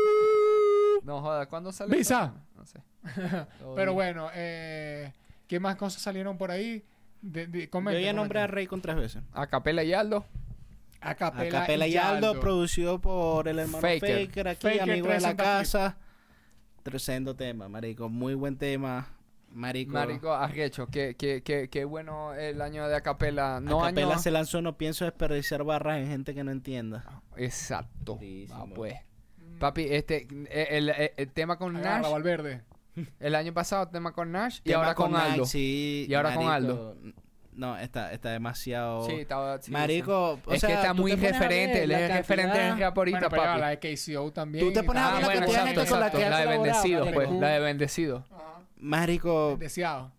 No joda, ¿cuándo salió? Visa. No sé. Pero bueno, eh, ¿qué más cosas salieron por ahí? De, de, Yo comenten, ya nombré a. Rey con tres veces. A Capela y Aldo. A Capela, Acapela y Aldo, producido por el hermano Faker. Faker, aquí, Faker amigo de la 360 casa. Tremendo tema, marico. Muy buen tema. Marico. Marico, arrecho. Qué, qué, qué, qué bueno el año de Acapela. No Acapela año... se lanzó, no pienso desperdiciar barras en gente que no entienda. Exacto. Ah, pues. Papi, este, el, el- el tema con Agarra, Nash, Valverde. El año pasado tema con Nash y Tema ahora con, Nike, Aldo. sí, Y ahora con marico. No, está, está demasiado. Sí, estaba, sí, marico, sí. o es sea, que está muy a referente, él la es referente en rap ahorita, Bueno, pero papi. la de KCO también. Tú te pones a Ah, ver la bueno, cantidad de exacto, gente con la exacto. que ha La de colaborado, bendecido, marico. pues, la de bendecido. Ajá. Marico, Deseado.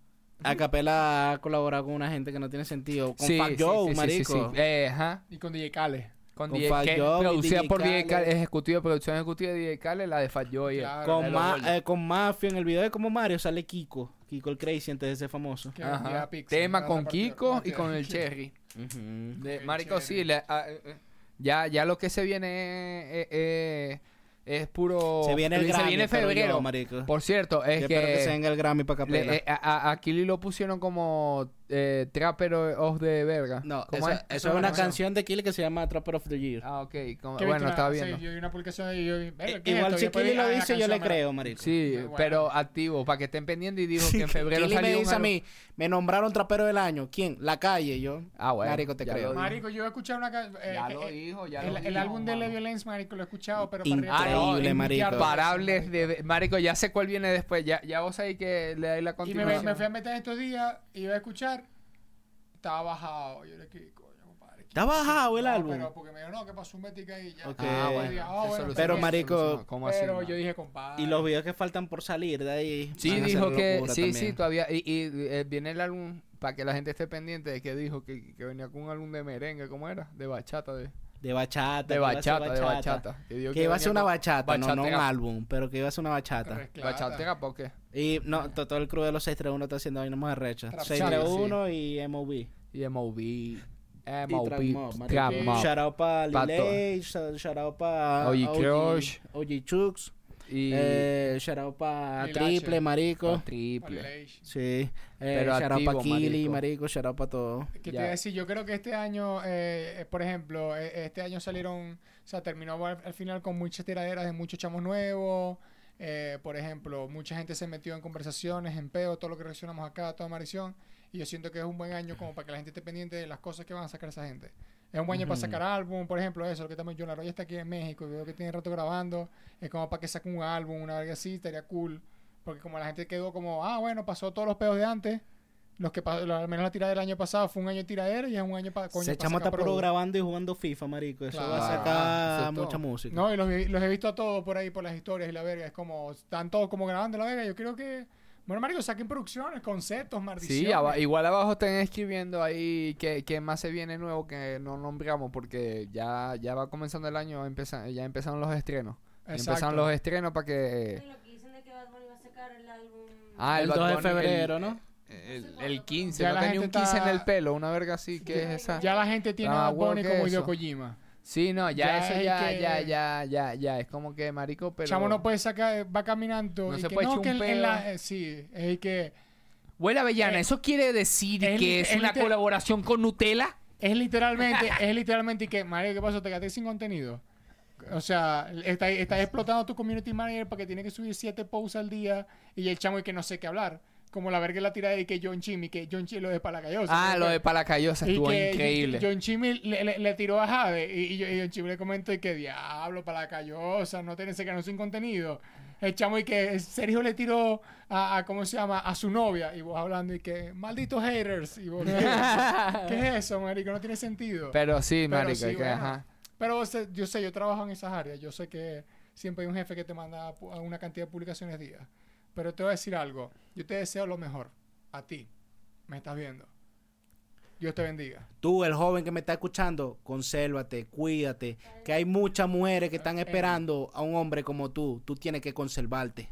Acapela ha colaborado con una gente que no tiene sentido. Con Sí, sí, Joe, marico. sí, sí. Eh, ajá. Y con DJ Kale. Con, Con DJ, que- Joe producida DJ por DJ Khaled. Ejecutivo, producción ejecutiva de DJ Khaled, la de Fat Joe. y el- Claro. Con, ma- eh, con Mafia en el video de como Mario sale Kiko. Kiko el Crazy antes de ser famoso. Ajá. Tema con Kiko y con el Cherry. De, marico, sí, ah, eh, eh, ya, ya lo que se viene eh, eh, es puro... Se viene el Grammy, se viene febrero. yo, marico. Por cierto, es Yo que... espero que se venga el Grammy para le- eh, a, a- a Kili lo pusieron como eh, Trapper of the Verga. No, ¿Cómo esa- es? eso es una canción de Kili que se llama Trapper of the Year. Ah, ok. como- ¿Qué bueno, estaba viendo. Sí, yo vi una publicación y yo vi, "Verga, Eh, ¿qué es Igual esto?" Y si Kili lo "Ah, la dice, yo le canción me creo, marico. Sí, bueno. pero activo, para que estén pendientes y dijo que en febrero Kili me salió un dice a mí, me nombraron trapero del año. ¿Quién? La calle, yo. Ah, bueno. Marico, te creo. Marico, yo he escuchado una ca- eh, Ya lo eh, dijo, ya el, lo el dijo, álbum de. Le Violence, marico, lo he escuchado, pero Increíble, marico. Imparables de... Marico, ya sé cuál viene después. Ya, ya vos sabés que le dais la Y me, continuación. me fui a meter estos días y iba a escuchar. Estaba bajado. Yo le dije, coño, compadre. ¿qué ¿Está bajado el No, álbum? Pero porque me dijo, no, que pasó un mética ahí. Ya. Ok. Ah, Yo bueno. dije, ah, se bueno, Pero, marico. ¿Cómo así, Pero yo dije, compadre. Y los videos que faltan por salir de ahí. Sí, dijo que... Sí, también. sí, todavía... Y, y, eh, viene el álbum, para que la gente esté pendiente, de que dijo que, que venía con un álbum de merengue, ¿cómo era? De bachata, de... De bachata. De que iba a ser bachata, de bachata. Que, Que iba a ser una con- bachata, no, no un álbum, pero que iba a ser una bachata. ¿Bachatera por qué? Y no, to- todo el crew de los 631 está haciendo ahí nomás de recha. Trap 631 y MOB. Y MOB. MOB. Shout out pa' Pa' Lil Age, shout out pa' OG Crush. OG Chooks. Y... Eh, shout out pa' Lil Triple, marico. triple. Sí. Eh, Pero shout out pa' activo, Kili, marico. marico. Shout out pa' todo. ¿Qué te iba a decir? Yo creo que este año, eh, eh, por ejemplo, eh, este año salieron, o sea, terminó al, al final con muchas tiraderas de muchos chamos nuevos. Eh, por ejemplo, mucha gente se metió en conversaciones, en peo, todo lo que reaccionamos acá, toda Marición. Y yo siento que es un buen año como para que la gente esté pendiente de las cosas que van a sacar esa gente. Es un buen año para sacar álbum, por ejemplo, eso, lo que también John Laroy está aquí en México y veo que tiene rato grabando. Es como para que saque un álbum, una verga así, estaría cool. Porque como la gente quedó como, ah, bueno, pasó todos los peos de antes. Los que al menos la tiradera del año pasado fue un año de tiradera y es un año para coño, Se sacar está puro grabando y jugando FIFA, marico. Eso va a sacar es mucha música. No, y los, vi- los he visto a todos por ahí por las historias y la verga. Es como, están todos como grabando la verga. Yo creo que, bueno, marico, saquen producciones, conceptos, maldiciones. Sí, igual abajo están escribiendo ahí que, que más se viene nuevo que no nombramos porque ya, ya va comenzando el año, empieza- ya empezaron los estrenos. Ya Exacto. Empezaron los estrenos para que... Lo que dicen de que Bad Bunny va a sacar el álbum. Ah, el Bad 2 de Bunny, febrero, el- ¿no? El, el 15, Ya no tenía un 15 en el pelo, una verga así, que es esa? Ya la gente tiene Ah, a huevo, como ¿qué es Hideo? Kojima. Sí, no, ya, Ya eso es ya, que- ya, ya, ya, ya, es como que marico, pero... Chamo no puede sacar, va caminando. No y se que puede no, echar que un en, en pedo. la, eh, sí, es que Huele avellana, Eh, ¿eso quiere decir que es una liter- colaboración con Nutella? es literalmente, es literalmente que, Mario, ¿qué pasó? Te quedaste sin contenido. O sea, estás está explotando tu community manager porque tiene que subir siete posts al día y el chamo y que no sé qué hablar. Como la verga la tirada de que John Chimmy, que John Chimmy lo de Palacayosa. Ah, lo de Palacayosa estuvo que increíble. John Chimmy le, le- le tiró a Jade y, y, yo- y John Chimmy le comentó y que diablo, Palacayosa, no tiene ese canal sin contenido. El chamo y que Sergio le tiró a, a, ¿cómo se llama? A su novia y vos hablando y que malditos haters. Y vos, ¿qué, es? ¿Qué es eso, marico? No tiene sentido. Pero sí, Pero marico, sí, que, bueno. ajá. Pero yo sé, yo trabajo en esas áreas. Yo sé que siempre hay un jefe que te manda una cantidad de publicaciones día. Pero te voy a decir algo. Yo te deseo lo mejor. A ti. Me estás viendo. Dios te bendiga. Tú, el joven que me está escuchando, consérvate, cuídate. Que hay muchas mujeres que están esperando a un hombre como tú. Tú tienes que conservarte.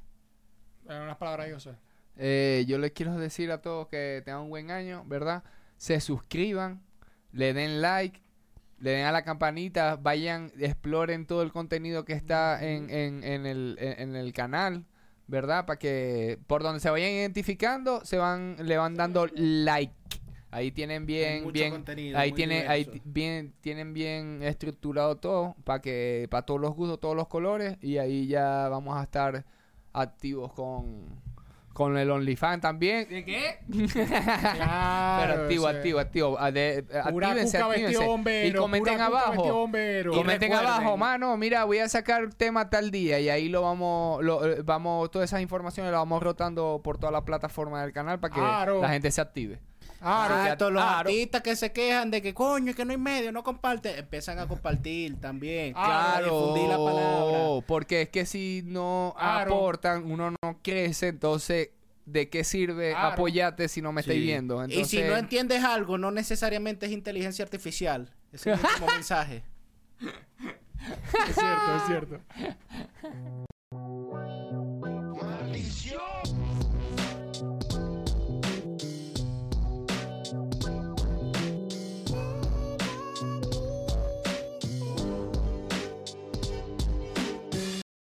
En unas palabras yo sé. Eh, yo les quiero decir a todos que tengan un buen año, ¿verdad? Se suscriban, le den like, le den a la campanita, vayan, exploren todo el contenido que está en, en, en el, en, en el canal, ¿verdad? Para que por donde se vayan identificando, se van, le van dando like. Ahí tienen bien, mucho bien, contenido, ahí tiene, ahí bien, tienen bien estructurado todo para que, para todos los gustos, todos los colores y ahí ya vamos a estar activos con, con el OnlyFans también. ¿De qué? Claro. Pero activo, o sea, activo, activo. A de- Pura actívense, cuca actívense. bombero. y comenten pura abajo. bombero. Comenten abajo, mano, mira, voy a sacar tema tal día y ahí lo vamos, lo, eh, vamos, todas esas informaciones las vamos rotando por toda la plataforma del canal para que Claro. la gente se active. Claro. Ah, todos los claro. artistas que se quejan de que coño, que no hay medio, no comparte, empiezan a compartir también. Ah, a difundir la palabra. porque es que si no Claro. aportan, uno no crece, entonces, ¿de qué sirve Claro. apoyarte si no me estáis Sí. viendo? Entonces, Y si no entiendes algo, no necesariamente es inteligencia artificial. Ese es el último mensaje. Es cierto, es cierto.